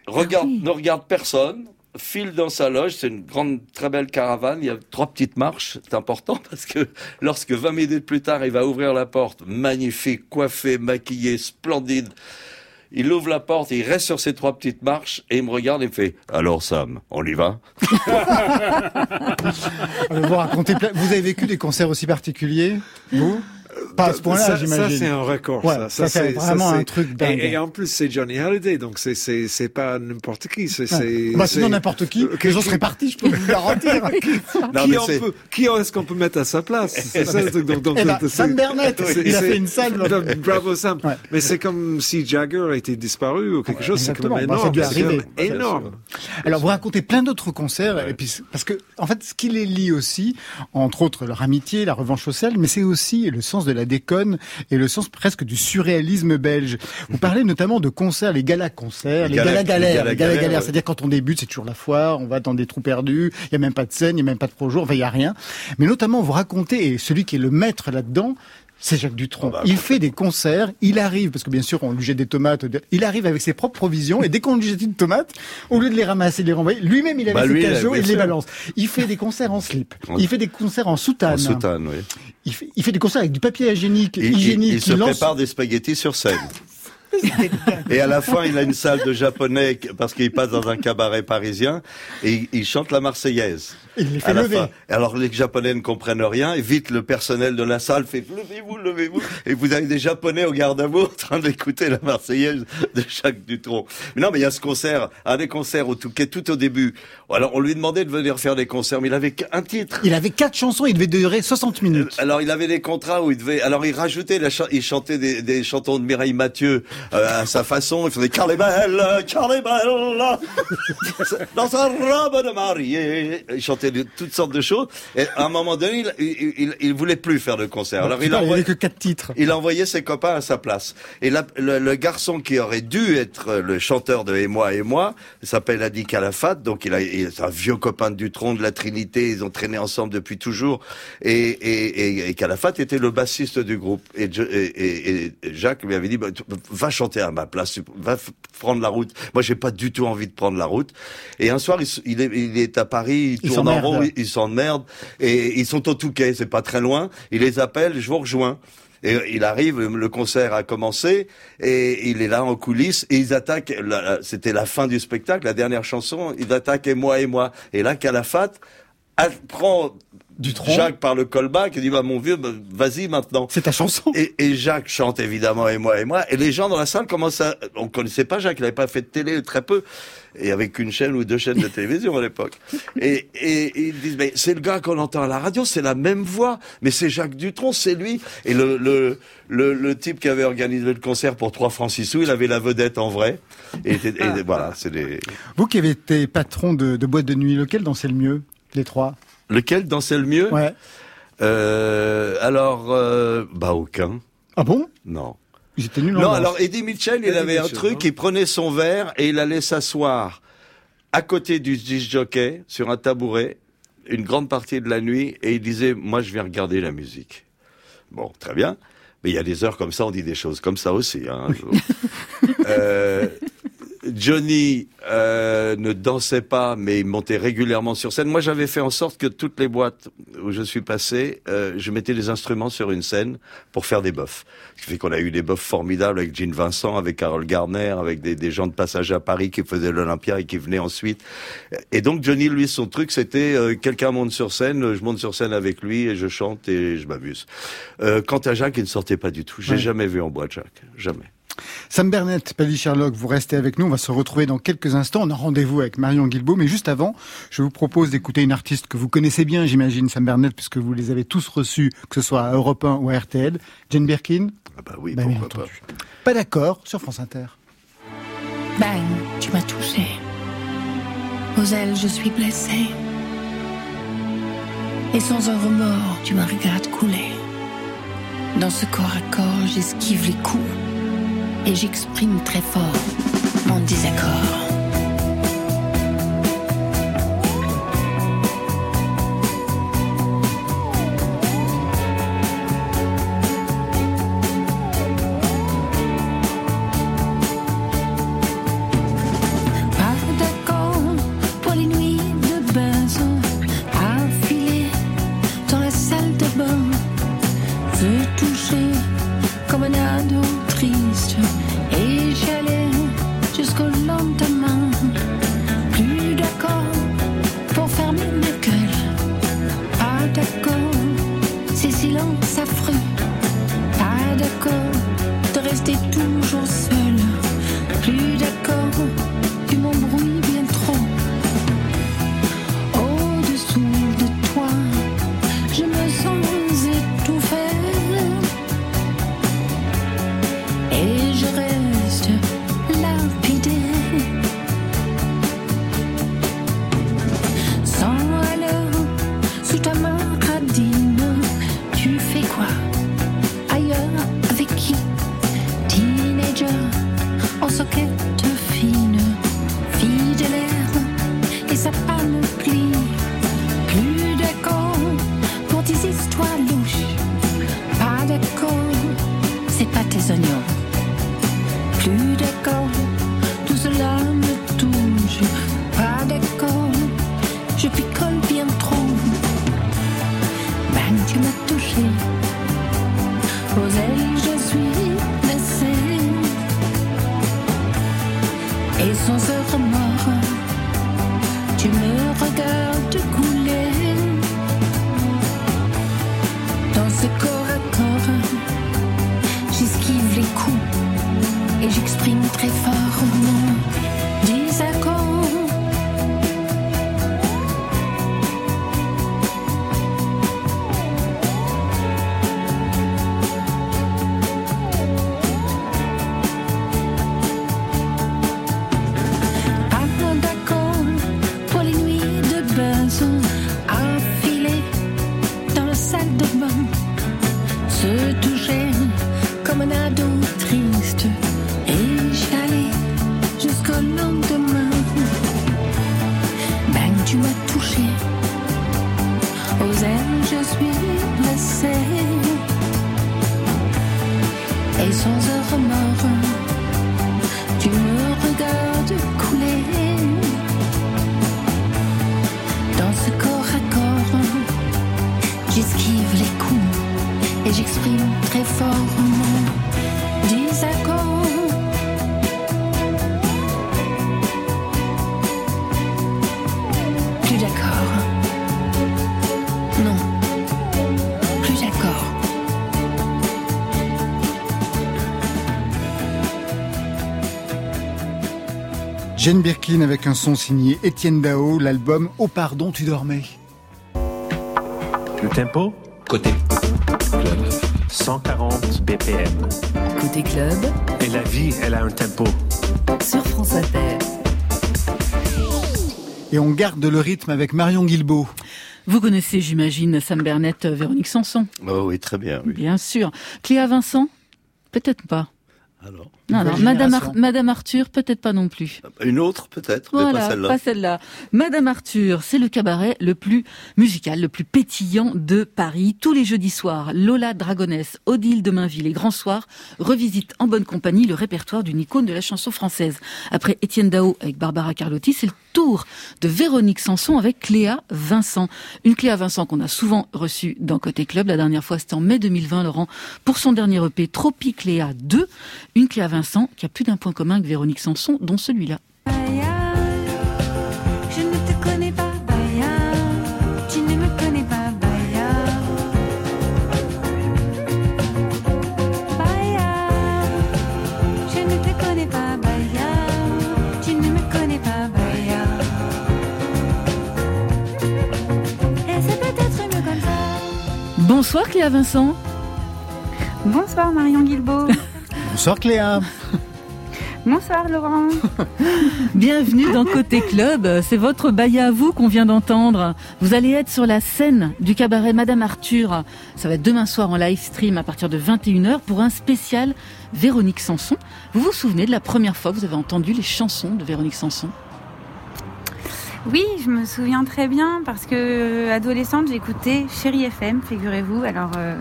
regarde, Ah oui. ne regarde personne, file dans sa loge. C'est une grande, très belle caravane. Il y a trois petites marches. C'est important parce que lorsque 20 minutes plus tard, il va ouvrir la porte, magnifique, coiffé, maquillé, splendide. Il ouvre la porte, il reste sur ces trois petites marches et il me regarde et me fait Alors Sam, on y va? Vous Vous avez vécu des concerts aussi particuliers Vous? Pas à ce point-là, Ça- Ça, c'est j'imagine. un record. Ouais, ça, ça, c'est vraiment un truc dingue. Et, et en plus, c'est Johnny Hallyday, donc c'est c'est c'est pas n'importe qui. C'est c'est. Bah, sinon, n'importe qui, Euh, les gens seraient partis, je peux vous garantir. Non, qui, c'est- peut, qui est-ce qu'on peut mettre à sa place? C'est ça le truc. Donc, donc, c'est- Sam Bernett, il a fait une salle. Bravo Sam. Ouais. Mais c'est comme si Jagger été disparu ou quelque chose. C'est quand même. Bah, énorme. quand même énorme. Alors, vous racontez plein d'autres concerts, et puis, c'est- parce que, en fait, ce qui les lie aussi, entre autres leur amitié, la revanche sociale, mais c'est aussi le sens de la déconne et le sens presque du surréalisme belge. Vous parlez notamment de concerts, les galas-concerts, les Les galas- galas-galères, les galas-galères. C'est-à-dire, quand on débute, c'est toujours la foire, on va dans des trous perdus, il y a même pas de scène, il y a même pas de projo, enfin, il y a rien. Mais notamment, vous racontez, et celui qui est le maître là-dedans, c'est Jacques Dutronc. Ah bah, il fait des concerts, il arrive, parce que bien sûr, on lui jette des tomates, il arrive avec ses propres provisions, et dès qu'on lui jette une tomate, au lieu de les ramasser, de les renvoyer, lui-même, il a Bah, ses cajots et il les balance. Il fait des concerts en slip. Il fait des concerts en soutane. En soutane, oui. Il fait, il fait des concerts avec du papier hygiénique, Il, il- se lance- prépare des spaghettis sur scène. Et à la fin, il a une salle de japonais parce qu'il passe dans un cabaret parisien et il, chante la Marseillaise. Il les fait lever. fin. Alors les Japonais ne comprennent rien et vite le personnel de la salle fait levez-vous, levez-vous et vous avez des Japonais au garde à vous en train d'écouter la Marseillaise de Jacques Dutronc. Mais non, mais il y a ce concert, un des concerts au Touquet tout au début. Alors on lui demandait de venir faire des concerts, mais il avait qu'un titre. Il avait quatre chansons, il devait durer 60 minutes. Alors il avait des contrats où il devait. Alors il rajoutait, la cha- il chantait des, des chantons de Mireille Mathieu euh, à sa façon. Il faisait Carl est belle, Carl est belle, dans sa robe de mariée. Il chantait de- toutes sortes de choses. Et à un moment donné, il, il, il, il voulait plus faire de concert. Alors il Putain, il envoyait, avait que quatre titres. il envoyait ses copains à sa place. Et la- le, le garçon qui aurait dû être le chanteur de Et moi et moi s'appelle Adi Calafat. Donc il a, il- c'est un vieux copain de Dutronc de la Trinité. Ils ont traîné ensemble depuis toujours. Et, et, et, et Calafat était le bassiste du groupe. Et, et, Jacques lui avait dit bah, va chanter à ma place, va prendre la route. Moi j'ai pas du tout envie de prendre la route. Et un soir il, est, il est à Paris, il Il tourne en rond, il, s'emmerde. Et ils sont au Touquet, c'est pas très loin. Il les appelle, je vous rejoins. Et il arrive, le concert a commencé, et il est là en coulisses, et ils attaquent, c'était la fin du spectacle, la dernière chanson, ils attaquent et moi et moi. Et là, Calafat a- prend Dutronc. Jacques par le callback et dit, bah, mon vieux, bah, vas-y maintenant. C'est ta chanson. Et, et Jacques chante évidemment et moi et moi et les gens dans la salle commencent à on connaissait pas Jacques il n'avait pas fait de télé très peu et avec une chaîne ou deux chaînes de télévision à l'époque et, et, et ils disent mais c'est le gars qu'on entend à la radio c'est la même voix mais c'est Jacques Dutronc c'est lui et le, le le le type qui avait organisé le concert pour 3 francs 6 sous il avait la vedette en vrai et, et voilà c'est des Vous qui avez été patron de, de boîte de nuit, lequel dansait le mieux Les trois? Lequel dansait le mieux Ouais. euh, alors euh, bah aucun Ah bon? Non Ils étaient nuls en Non, danse. alors Eddie Mitchell, il Eddie avait un truc, il prenait son verre et il allait s'asseoir à côté du disc jockey sur un tabouret une grande partie de la nuit et il disait moi je viens regarder la musique. Bon, très bien. Mais il y a des heures comme ça, on dit des choses comme ça aussi. Hein. Euh, Johnny euh, ne dansait pas, mais il montait régulièrement sur scène. Moi, j'avais fait en sorte que toutes les boîtes où je suis passé, euh, je mettais des instruments sur une scène pour faire des bofs. Ce qui fait qu'on a eu des bofs formidables avec Gene Vincent, avec Carol Garner, avec des, des gens de passage à Paris qui faisaient l'Olympia et qui venaient ensuite. Et donc Johnny, lui, son truc, c'était euh, quelqu'un monte sur scène, je monte sur scène avec lui et je chante et je m'amuse. Euh, quant à Jacques, il ne sortait pas du tout. J'ai Ouais. jamais vu en boîte Jacques, jamais. Sam Bernett, Paddy Sherlock, vous restez avec nous. On va se retrouver dans quelques instants. On a rendez-vous avec Marion Guilbault. Mais juste avant, je vous propose d'écouter une artiste que vous connaissez bien, j'imagine, Sam Bernett, puisque vous les avez tous reçus, que ce soit à Europe 1 ou à RTL. Jane Birkin Ah bah oui, Bah, bien pourquoi pas. entendu. Pas d'accord sur France Inter. Bang, tu m'as touché. Aux ailes, je suis blessée. Et sans un remords, tu me regardes couler. Dans ce corps à corps, j'esquive les coups. Et j'exprime très fort mon désaccord. Jane Birkin avec un son signé Étienne Dao, l'album Oh pardon, tu dormais. Le tempo? Côté. Club. 140 BPM. Côté club, Et la vie, elle a un tempo. sur France Inter. Et on garde le rythme avec Marion Guilbeault. Vous connaissez, j'imagine, Sam Bernett, euh, Véronique Sanson Oh oui, très bien. Oui. Bien sûr. Cléa Vincent? Peut-être pas. Alors, Non, non. Nouvelle Madame, génération. Ar- Madame Arthur, peut-être pas non plus. une autre peut-être, mais Voilà, pas celle-là. pas celle-là. Madame Arthur, c'est le cabaret le plus musical, le plus pétillant de Paris. Tous les jeudis soirs, Lola Dragonès, Odile de Mainville et Grand Soir revisitent en bonne compagnie le répertoire d'une icône de la chanson française. Après Étienne Dao avec Barbara Carlotti, c'est le tour de Véronique Sanson avec Cléa Vincent. Une Cléa Vincent qu'on a souvent reçue dans Côté Club. La dernière fois, c'était en mai 2020, Laurent, pour son dernier EP Tropicléa 2. Une Cléa Vincent qui a plus d'un point commun avec Véronique Sanson, dont celui-là. Bonsoir Cléa Vincent. Bonsoir Marion Guilbeault. Bonsoir Cléa. Bonsoir Laurent. Bienvenue dans Côté Club. C'est votre baïa à vous qu'on vient d'entendre. Vous allez être sur la scène du cabaret Madame Arthur. Ça va être demain soir en live stream à partir de 21h pour un spécial Véronique Sanson. Vous vous souvenez de la première fois que vous avez entendu les chansons de Véronique Sanson? Oui, je me souviens très bien parce que euh, adolescente, j'écoutais Chérie FM, figurez-vous. Alors euh,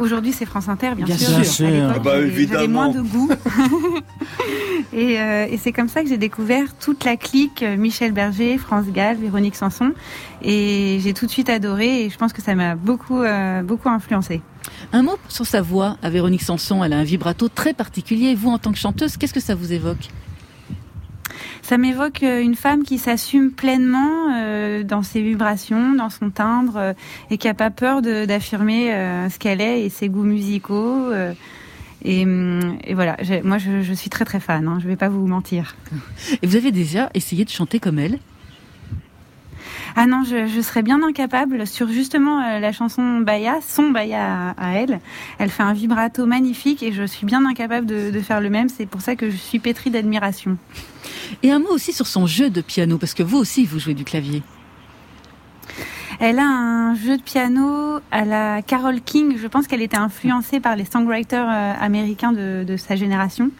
aujourd'hui, c'est France Inter, bien, Bien sûr. sûr. À Ah bah, j'avais- évidemment. J'avais moins de goût. et euh, et c'est comme ça que j'ai découvert toute la clique Michel Berger, France Gall, Véronique Sanson. Et j'ai tout de suite adoré et je pense que ça m'a beaucoup, euh, beaucoup influencé. Un mot sur sa voix à Véronique Sanson. Elle a un vibrato très particulier. Vous, en tant que chanteuse, qu'est-ce que ça vous évoque? Ça m'évoque euh, une femme qui s'assume pleinement euh, dans ses vibrations, dans son timbre, euh, et qui a pas peur d'affirmer ce qu'elle est et ses goûts musicaux. euh, et, voilà, moi je, suis très très fan, hein, je vais pas vous mentir. Et vous avez déjà essayé de chanter comme elle? Ah non, je, je serais bien incapable sur justement euh, la chanson Baya, son Baya à, à elle. Elle fait un vibrato magnifique et je suis bien incapable de, de faire le même. C'est pour ça que je suis pétrie d'admiration. Et un mot aussi sur son jeu de piano, parce que vous aussi, vous jouez du clavier. Elle a un jeu de piano à la Carole King. Je pense qu'elle était influencée par les songwriters euh, américains de, de sa génération.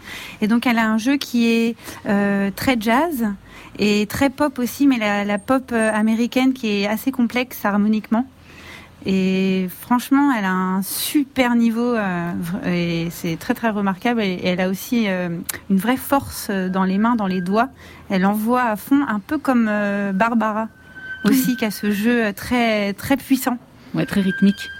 Et donc elle a un jeu qui est euh, très jazz et très pop aussi, mais la, la pop euh, américaine qui est assez complexe harmoniquement. Et franchement, elle a un super niveau euh, et c'est très très remarquable. Et, elle a aussi euh, une vraie force dans les mains, dans les doigts. Elle envoie à fond, un peu comme euh, Barbara aussi, qui a ce jeu très très puissant, Ouais, très rythmique.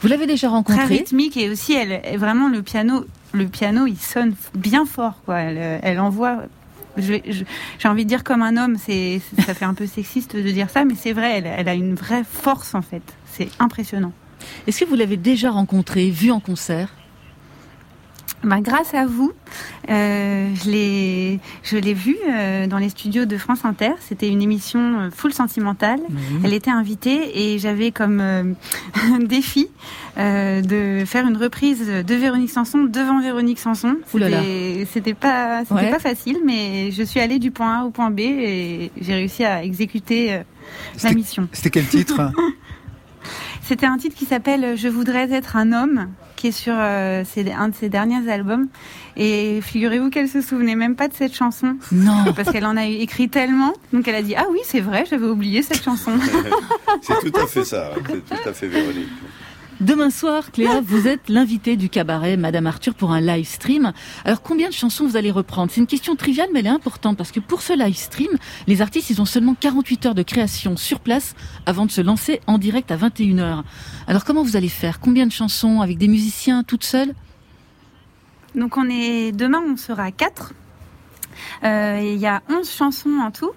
Vous l'avez déjà très rencontrée rythmique et aussi elle vraiment le piano. Le piano, il sonne bien fort, quoi. Elle, elle envoie. J'ai envie de dire comme un homme, c'est ça fait un peu sexiste de dire ça, mais c'est vrai. Elle, elle a une vraie force en fait. C'est impressionnant. Est-ce que vous l'avez déjà rencontrée, vue en concert? Bah, grâce à vous, euh, je l'ai, je l'ai vue euh, dans les studios de France Inter. C'était une émission euh, full sentimentale. Elle était invitée et j'avais comme euh, défi de faire une reprise de Véronique Sanson devant Véronique Sanson. C'était, c'était pas, c'était Ouais. pas facile, mais je suis allée du point A au point B et j'ai réussi à exécuter la mission. C'était quel titre? C'était un titre qui s'appelle Je voudrais être un homme, qui est sur euh, ses- un de ses derniers albums. Et figurez-vous qu'elle se souvenait même pas de cette chanson. Non. Parce qu'elle en a écrit tellement. Donc elle a dit Ah oui, c'est vrai, j'avais oublié cette chanson. C'est tout à fait ça, c'est tout à fait Véronique. Demain soir, Cléa, vous êtes l'invité du cabaret Madame Arthur pour un live stream. Alors combien de chansons vous allez reprendre? C'est une question triviale mais elle est importante parce que pour ce live stream, les artistes ils ont seulement 48 heures de création sur place avant de se lancer en direct à 21h. Alors comment vous allez faire? Combien de chansons avec des musiciens toutes seules? Donc on est demain on sera quatre. Euh, Il y a 11 chansons en tout.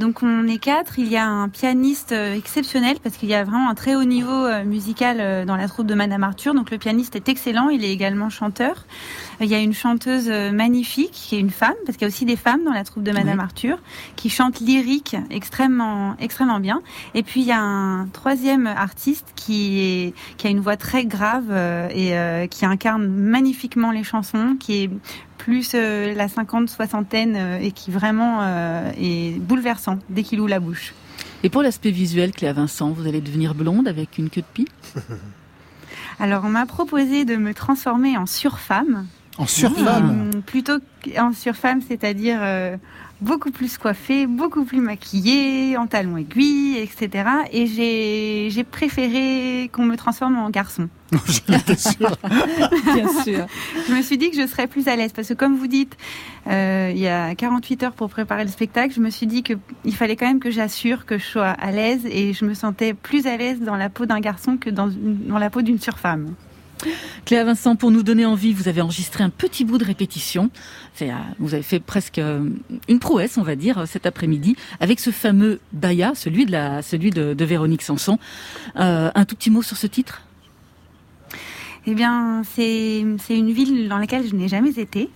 Donc on est quatre. Il y a un pianiste euh, exceptionnel parce qu'il y a vraiment un très haut niveau euh, musical euh, dans la troupe de Madame Arthur. Donc le pianiste est excellent. Il est également chanteur. Il y a une chanteuse magnifique qui est une femme parce qu'il y a aussi des femmes dans la troupe de Madame Oui. Arthur qui chante lyrique extrêmement extrêmement bien. Et puis il y a un troisième artiste qui est qui a une voix très grave et qui incarne magnifiquement les chansons, qui est plus euh, la cinquante soixantaine euh, et qui vraiment euh, est bouleversant dès qu'il ouvre la bouche. Et pour l'aspect visuel, Cléa Vincent, vous allez devenir blonde avec une queue de pie? Alors on m'a proposé de me transformer en surfemme. En surfemme Euh, plutôt en surfemme, c'est-à-dire euh, beaucoup plus coiffée, beaucoup plus maquillée, en talons aiguilles, etc. Et j'ai j'ai préféré qu'on me transforme en garçon. Sûr. Bien sûr. Je me suis dit que je serais plus à l'aise parce que comme vous dites, euh, il y a 48 heures pour préparer le spectacle. Je me suis dit que il fallait quand même que j'assure que je sois à l'aise et je me sentais plus à l'aise dans la peau d'un garçon que dans, une- dans la peau d'une surfemme. Cléa Vincent, pour nous donner envie, vous avez enregistré un petit bout de répétition. Euh, vous avez fait presque euh, une prouesse, on va dire, euh, cet après-midi, avec ce fameux Baya, celui de, celui de, Véronique Sanson. Un tout petit mot sur ce titre? Eh bien, c'est une ville dans laquelle je n'ai jamais été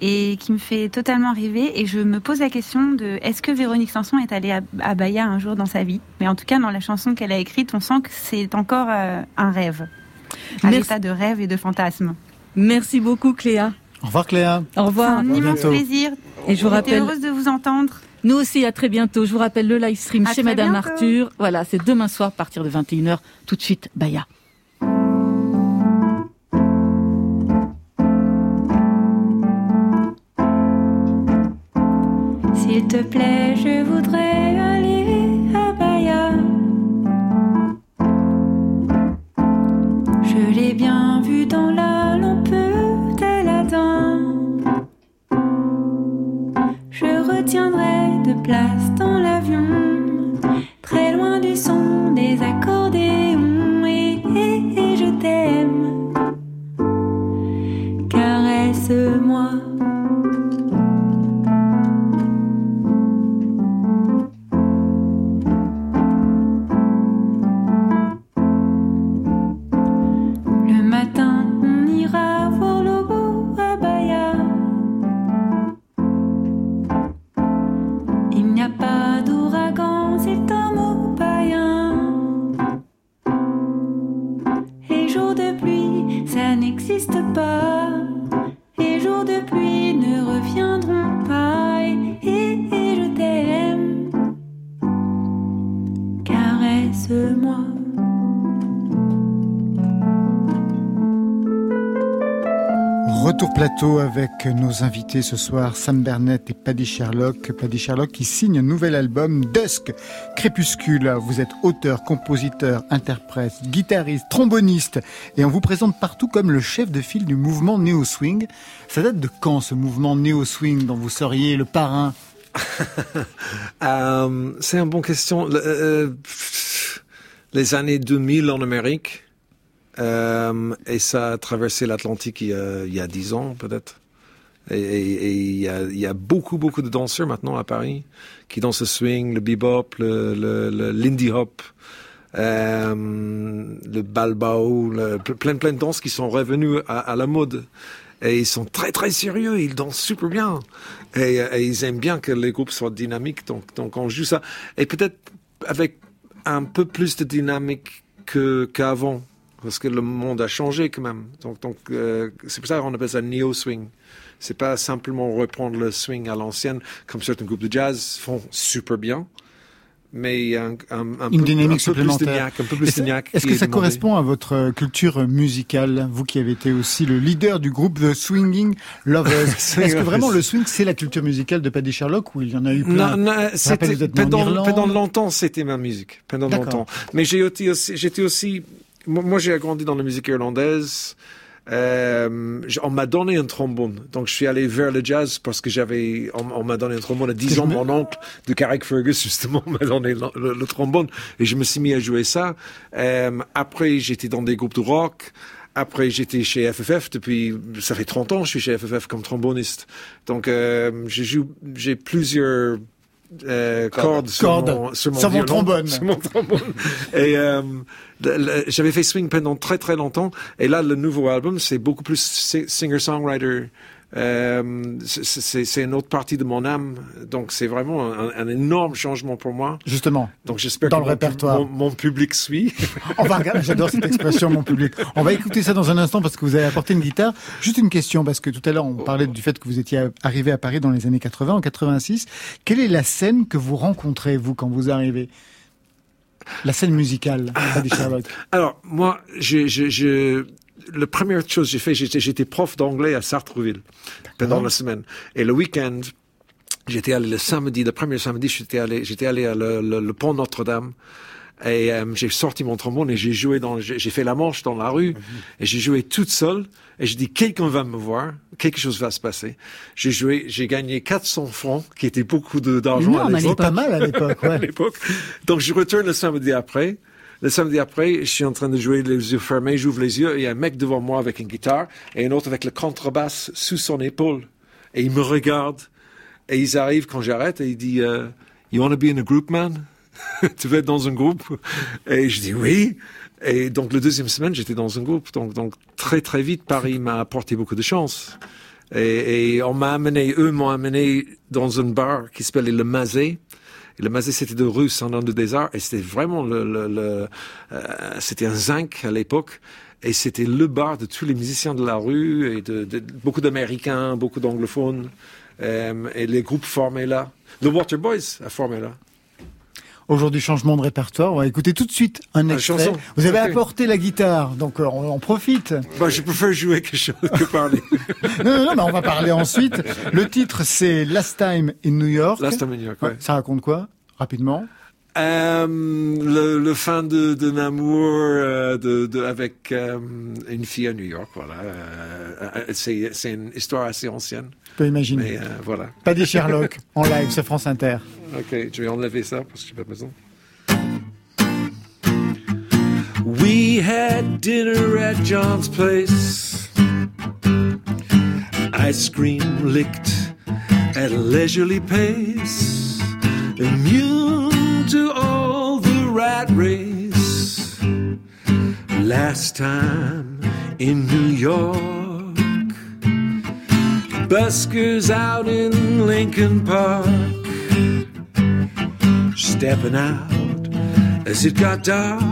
et qui me fait totalement rêver. Et je me pose la question de est-ce que Véronique Sanson est allée à, à un jour dans sa vie? Mais en tout cas, dans la chanson qu'elle a écrite, on sent que c'est encore un rêve, un Merci. état de rêve et de fantasme. Merci beaucoup, Cléa. Au revoir Cléa. Au revoir. un immense plaisir. Et je vous J'étais rappelle, heureuse de vous entendre. nous aussi, à très bientôt. Je vous rappelle le live stream À chez Madame bientôt. Arthur. Voilà, c'est demain soir à partir de 21h. Tout de suite, Baya. S'il te plaît, je voudrais place dans l'avion, très loin du son des accordéons. existe Retour plateau avec nos invités ce soir, Sam Bernett et Paddy Sherlock. Paddy Sherlock qui signe un nouvel album, Dusk, Crépuscule. Vous êtes auteur, compositeur, interprète, guitariste, tromboniste et on vous présente partout comme le chef de file du mouvement Neo Swing. Ça date de quand ce mouvement Neo Swing dont vous seriez le parrain? Euh, c'est une bonne question. Le- euh, les années 2000 en Amérique, euh, et ça a traversé l'Atlantique il, y a- il y a 10 ans peut-être. Et, il, y a, beaucoup, beaucoup de danseurs maintenant à Paris qui dansent le swing, le bebop, le, lindy hop, euh, le balbao, le, plein, plein de danses qui sont revenus à, la mode. Et ils sont très, très sérieux, ils dansent super bien. Et, ils aiment bien que les groupes soient dynamiques, donc, on joue ça. Et peut-être avec un peu plus de dynamique que, qu'avant, parce que le monde a changé quand même. Donc, donc euh, c'est pour ça qu'on appelle ça neo-swing. C'est pas simplement reprendre le swing à l'ancienne, comme certains groupes de jazz font super bien, mais un, un, un Une peu, dynamique un peu supplémentaire. plus de niaque, un peu plus Est-ce que ça demandé. correspond à votre culture musicale Vous qui avez été aussi le leader du groupe The Swinging Lovers? Swing Est-ce que vraiment le swing, c'est la culture musicale de Paddy Sherlock ou il y en a eu Non, plein non, rappelle, c'était pendant, pendant longtemps, c'était ma musique. Pendant longtemps. Mais j'ai aussi, j'étais aussi moi, j'ai grandi dans la musique irlandaise. Euh, on m'a donné un trombone, donc je suis allé vers le jazz parce que j'avais, on, m'a donné un trombone à 10 ans. Mon oncle de Carrick Fergus justement m'a donné le, trombone et je me suis mis à jouer ça. Euh, après, j'étais dans des groupes de rock. Après, j'étais chez FFF depuis, ça fait 30 ans, je suis chez FFF comme tromboniste. Donc, euh, j'ai plusieurs euh, cordes, sur mon, sur mon, Sur mon violon, trombone. sur mon trombone. Et euh, j'avais fait swing pendant très très longtemps. Et là, le nouveau album, c'est beaucoup plus si- singer-songwriter. Euh, c'est- une autre partie de mon âme. Donc, c'est vraiment un, un énorme changement pour moi. Justement. Donc, j'espère que le mon, répertoire. mon, mon public suit. On va regarder, j'adore cette expression, mon public. On va écouter ça dans un instant parce que vous avez apporté une guitare. Juste une question, parce que tout à l'heure, on parlait du fait que vous étiez arrivé à Paris dans les années 80, en 86. Quelle est la scène que vous rencontrez, vous, quand vous arrivez? La scène musicale, Sherlock. Alors, moi, je, je, je, la première chose que j'ai fait, j'étais, prof d'anglais à Sartreville pendant la semaine. Et le week-end, j'étais allé le samedi, le premier samedi, j'étais allé, j'étais allé à le, le, le pont Notre-Dame. Et euh, j'ai sorti mon trombone et j'ai joué dans, j'ai fait la manche dans la rue et j'ai joué toute seule. Et j'ai dit quelqu'un va me voir, quelque chose va se passer. J'ai joué, j'ai gagné 400 francs, qui était beaucoup d'argent à l'époque. Pas mal à l'époque, ouais. À l'époque. Donc je retourne le samedi après. Le samedi après, je suis en train de jouer les yeux fermés, j'ouvre les yeux et il y a un mec devant moi avec une guitare et un autre avec le contrebasse sous son épaule. Et il me regarde et ils arrivent quand j'arrête et il dit euh, You want to be in a group, man? tu veux être dans un groupe? Et je dis oui. Et donc, le deuxième semaine, j'étais dans un groupe. Donc, donc très, très vite, Paris m'a apporté beaucoup de chance. Et, et on m'a amené, eux m'ont amené dans un bar qui s'appelait Le Mazet. Le Mazet, c'était de rue Saint-Anne des Arts. Et c'était vraiment le, euh, c'était un zinc à l'époque. Et c'était le bar de tous les musiciens de la rue et de, de- beaucoup d'Américains, beaucoup d'anglophones. Euh, et les groupes formaient là. The Water Boys a formé là. Aujourd'hui, changement de répertoire. On va écouter tout de suite un extrait. chanson. Vous avez apporté la guitare, donc euh, on en profite. Bah, je préfère jouer que, chose- que parler. Non, non, non, mais on va parler ensuite. Le titre, c'est Last Time in New York. Last Time in New York, ouais. Ça raconte quoi Rapidement? Euh, le, le fin de, de l'amour euh, de, de, avec euh, une fille à New York, voilà. C'est une histoire assez ancienne. Peux imaginer. Mais euh, voilà. Paddy Sherlock, en live, c'est France Inter. Ok, je vais enlever ça parce que j'ai pas besoin. We had dinner at John's place. Ice cream licked at a leisurely pace. Immune to all the rat race. Last time in New York. Buskers out in Lincoln Park stepping out as it got dark,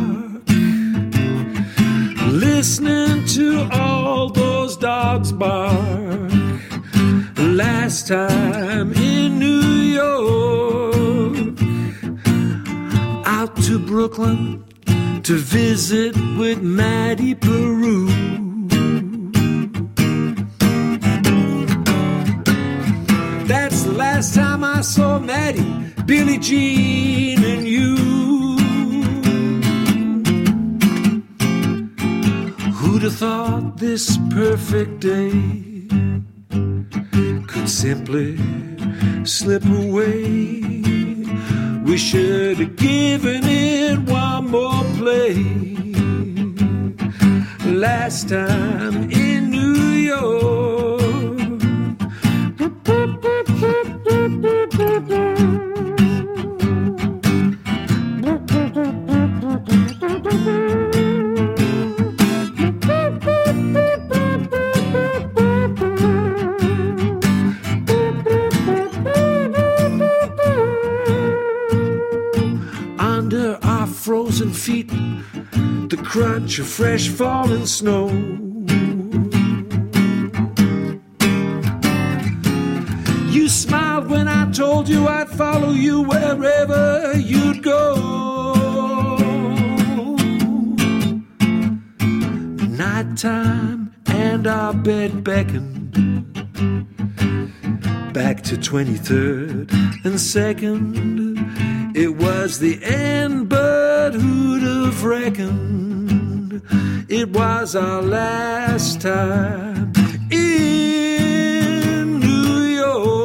listening to all those dogs bark. Last time in New York, out to Brooklyn to visit with Maddie Peru. Saw Maddie, Billie Jean, and you. Who'd have thought this perfect day could simply slip away? We should have given it one more play. Last time in New York. Crunch of fresh fallen snow. You smiled when I told you I'd follow you wherever you'd go. Nighttime and our bed beckoned back to 23rd and 2nd. It was the end, but who'd have reckoned It was our last time in New York.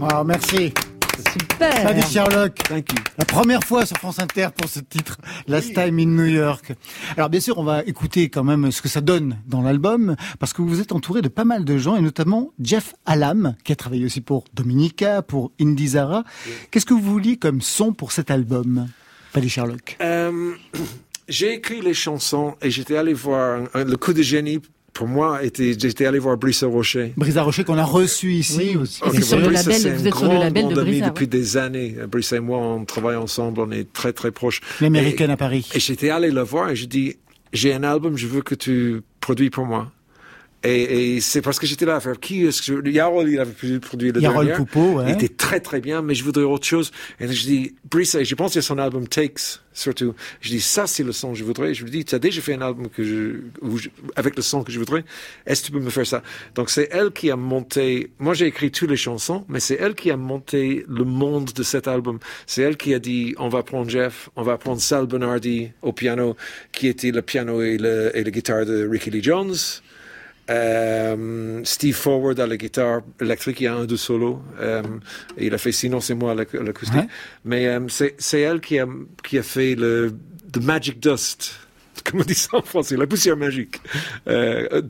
Ah, merci. Super. Paddy Sherlock. Thank you. La première fois sur France Inter pour ce titre, Last Time in New York. Alors bien sûr, on va écouter quand même ce que ça donne dans l'album, parce que vous êtes entouré de pas mal de gens, et notamment Jeff Alam, qui a travaillé aussi pour Dominica, pour Indy Zara. Qu'est-ce que vous vouliez comme son pour cet album, Paddy Sherlock? Euh, j'ai écrit les chansons et j'étais allé voir le coup de génie. Pour moi, était, j'étais allé voir Brice Rocher. Brisa Rocher qu'on a reçu ici aussi. Et c'est sur le Brice, label- c'est vous un êtes sur le grand, label de Brisa, depuis des années. Brice et moi, on travaille ensemble, on est très très proches. L'américaine à Paris. Et j'étais allé le voir et je dis, j'ai un album, je veux que tu produis pour moi. Et, et c'est parce que j'étais là à faire qui est-ce que je... Yarol, il avait produit le Yarol dernier. Poupeau, ouais. Il était très très bien, mais je voudrais autre chose. Et je dis, Brice, je pense à son album Takes, surtout. Je dis, ça c'est le son que je voudrais. Je lui dis, tu as déjà fait un album que je, avec le son que je voudrais. Est-ce que tu peux me faire ça? Donc c'est elle qui a monté, moi j'ai écrit toutes les chansons, mais c'est elle qui a monté le monde de cet album. C'est elle qui a dit, on va prendre Jeff, on va prendre Sal Bernardi au piano, qui était le piano et le, et la guitare de Ricky Lee Jones. Euh, Steve Forward à la guitare électrique, il y a un deux solos. Euh, et il a fait sinon c'est moi à l'ac- à l'acoustique. Ouais. Mais euh, c'est elle qui a qui a fait le the magic dust. Comment on dit ça en français La poussière magique.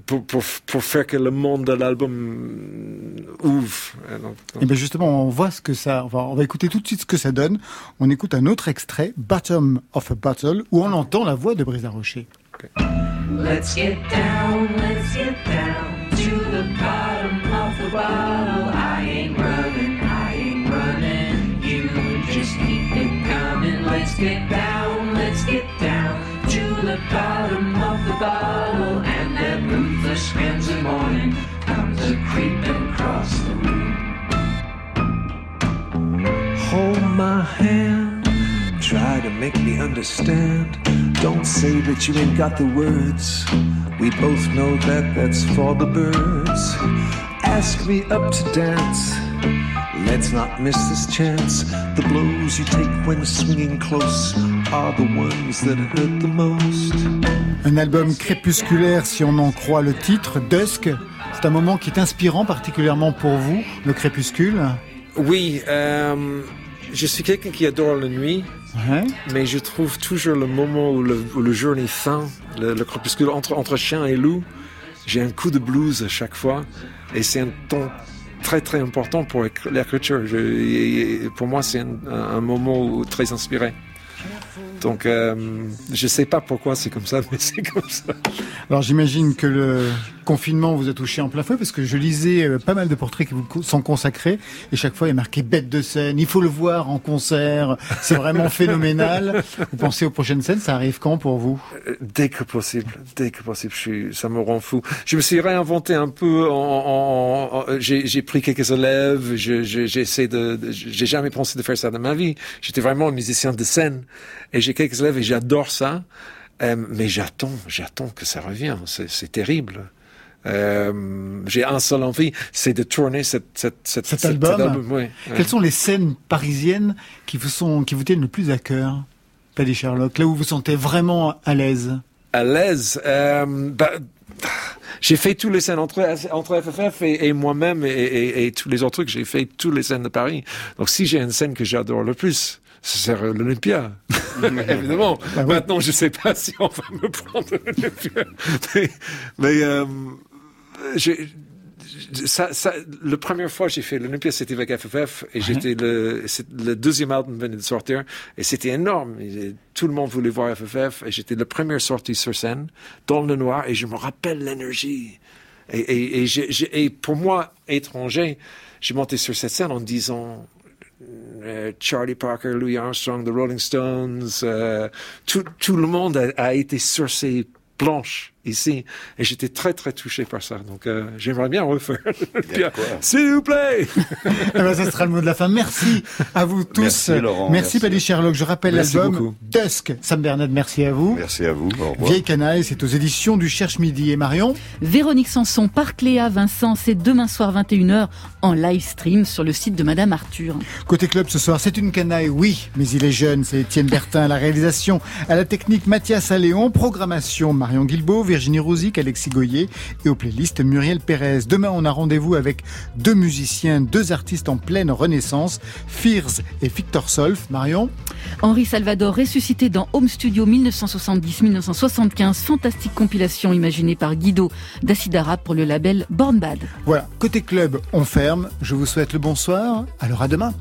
Pour, pour, pour faire que le monde de l'album ouvre. Donc- donc- Et bien justement, on voit ce que ça. On va, on va écouter tout de suite ce que ça donne. On écoute un autre extrait, Bottom of a Bottle, où on entend la voix de Brisa Rocher. Let's get down, let's get down to the bottom of the bottle. I ain't running, I ain't running. You just keep it coming. Let's get down, let's get down to the bottom of the bottle. And that ruthless Wednesday morning comes a creeping across the room. Hold my hand, try to make me understand. Don't say that you ain't got the words. We both know that that's for the birds. Ask me up to dance. Let's not miss this chance. The blows you take when swinging close are the ones that hurt the most. Un album crépusculaire, si on en croit le titre, Dusk. C'est un moment qui est inspirant particulièrement pour vous, le crépuscule. Oui, euh, je suis quelqu'un qui adore la nuit. Ouais. Mais je trouve toujours le moment où le, où le jour est fin, le, le crépuscule entre, entre chien et loup. J'ai un coup de blues à chaque fois. Et c'est un temps très très important pour éc- l'écriture. Pour moi, c'est un, un moment où- très inspiré. Donc, euh, je sais pas pourquoi c'est comme ça, mais c'est comme ça. Alors j'imagine que le confinement vous a touché en plein feu parce que je lisais euh, pas mal de portraits qui vous sont consacrés et chaque fois il y a marqué bête de scène, il faut le voir en concert, c'est vraiment phénoménal. Vous pensez aux prochaines scènes, ça arrive quand pour vous? Euh, Dès que possible, dès que possible, je suis, ça me rend fou. Je me suis réinventé un peu. En, en- en- j'ai, pris quelques élèves. Je, je, j'essaie de, j'ai jamais pensé de faire ça de ma vie. J'étais vraiment un musicien de scène et j'ai quelques élèves et j'adore ça. Euh, mais j'attends, j'attends que ça revienne. C'est terrible. Euh, j'ai un seul envie, c'est de tourner cette, cette, cette, Cet album, oui. Quelles sont les scènes parisiennes qui vous sont qui vous tiennent le plus à cœur Paddy Sherlock, là où vous vous sentez vraiment à l'aise? À l'aise. Euh, bah, j'ai fait tous les scènes entre, entre FFF et, et moi-même et, et, et tous les autres trucs. J'ai fait toutes les scènes de Paris. Donc si j'ai une scène que j'adore le plus, ce serait l'Olympia. Évidemment. Bah oui. Maintenant, je sais pas si on va me prendre l'Olympia. mais mais euh, ça, ça, la première fois que j'ai fait l'Olympia, c'était avec FFF et j'étais le, le deuxième album venait de sortir et c'était énorme. Et tout le monde voulait voir FFF et j'étais la première sortie sur scène dans le noir et je me rappelle l'énergie. Et, et, et, j'ai- j'ai- et pour moi, étranger, j'ai monté sur cette scène en disant euh, Charlie Parker, Louis Armstrong, The Rolling Stones, euh, tout, tout le monde a, a été sur ces planches ici. Et j'étais très, très touché par ça. Donc, euh, j'aimerais bien refaire. S'il vous plaît. Eh ben, ça sera le mot de la fin. Merci à vous tous. Merci, Laurent. Merci, Merci. Paddy Sherlock. Je rappelle Merci l'album beaucoup. Dusk. Sam Bernard, merci à vous. Merci à vous. Au revoir. Vieille canaille, c'est aux éditions du Cherche Midi. Et Marion Véronique Sanson, Parc Léa Vincent, c'est demain soir 21h en live stream sur le site de Madame Arthur. Côté club ce soir, c'est une canaille, oui, mais il est jeune, c'est Étienne Bertin à la réalisation, à la technique Mathias Alléon, programmation Marion Guilbault, Virginie Rouzic, Alexis Goyer et aux playlists Muriel Pérez. Demain, on a rendez-vous avec deux musiciens, deux artistes en pleine renaissance, Fears et Victor Solf. Marion Henri Salvador ressuscité dans Home Studio 1970-1975, fantastique compilation imaginée par Guido Dacidara pour le label Born Bad. Voilà, côté club, on ferme. Je vous souhaite le bonsoir. Alors à demain.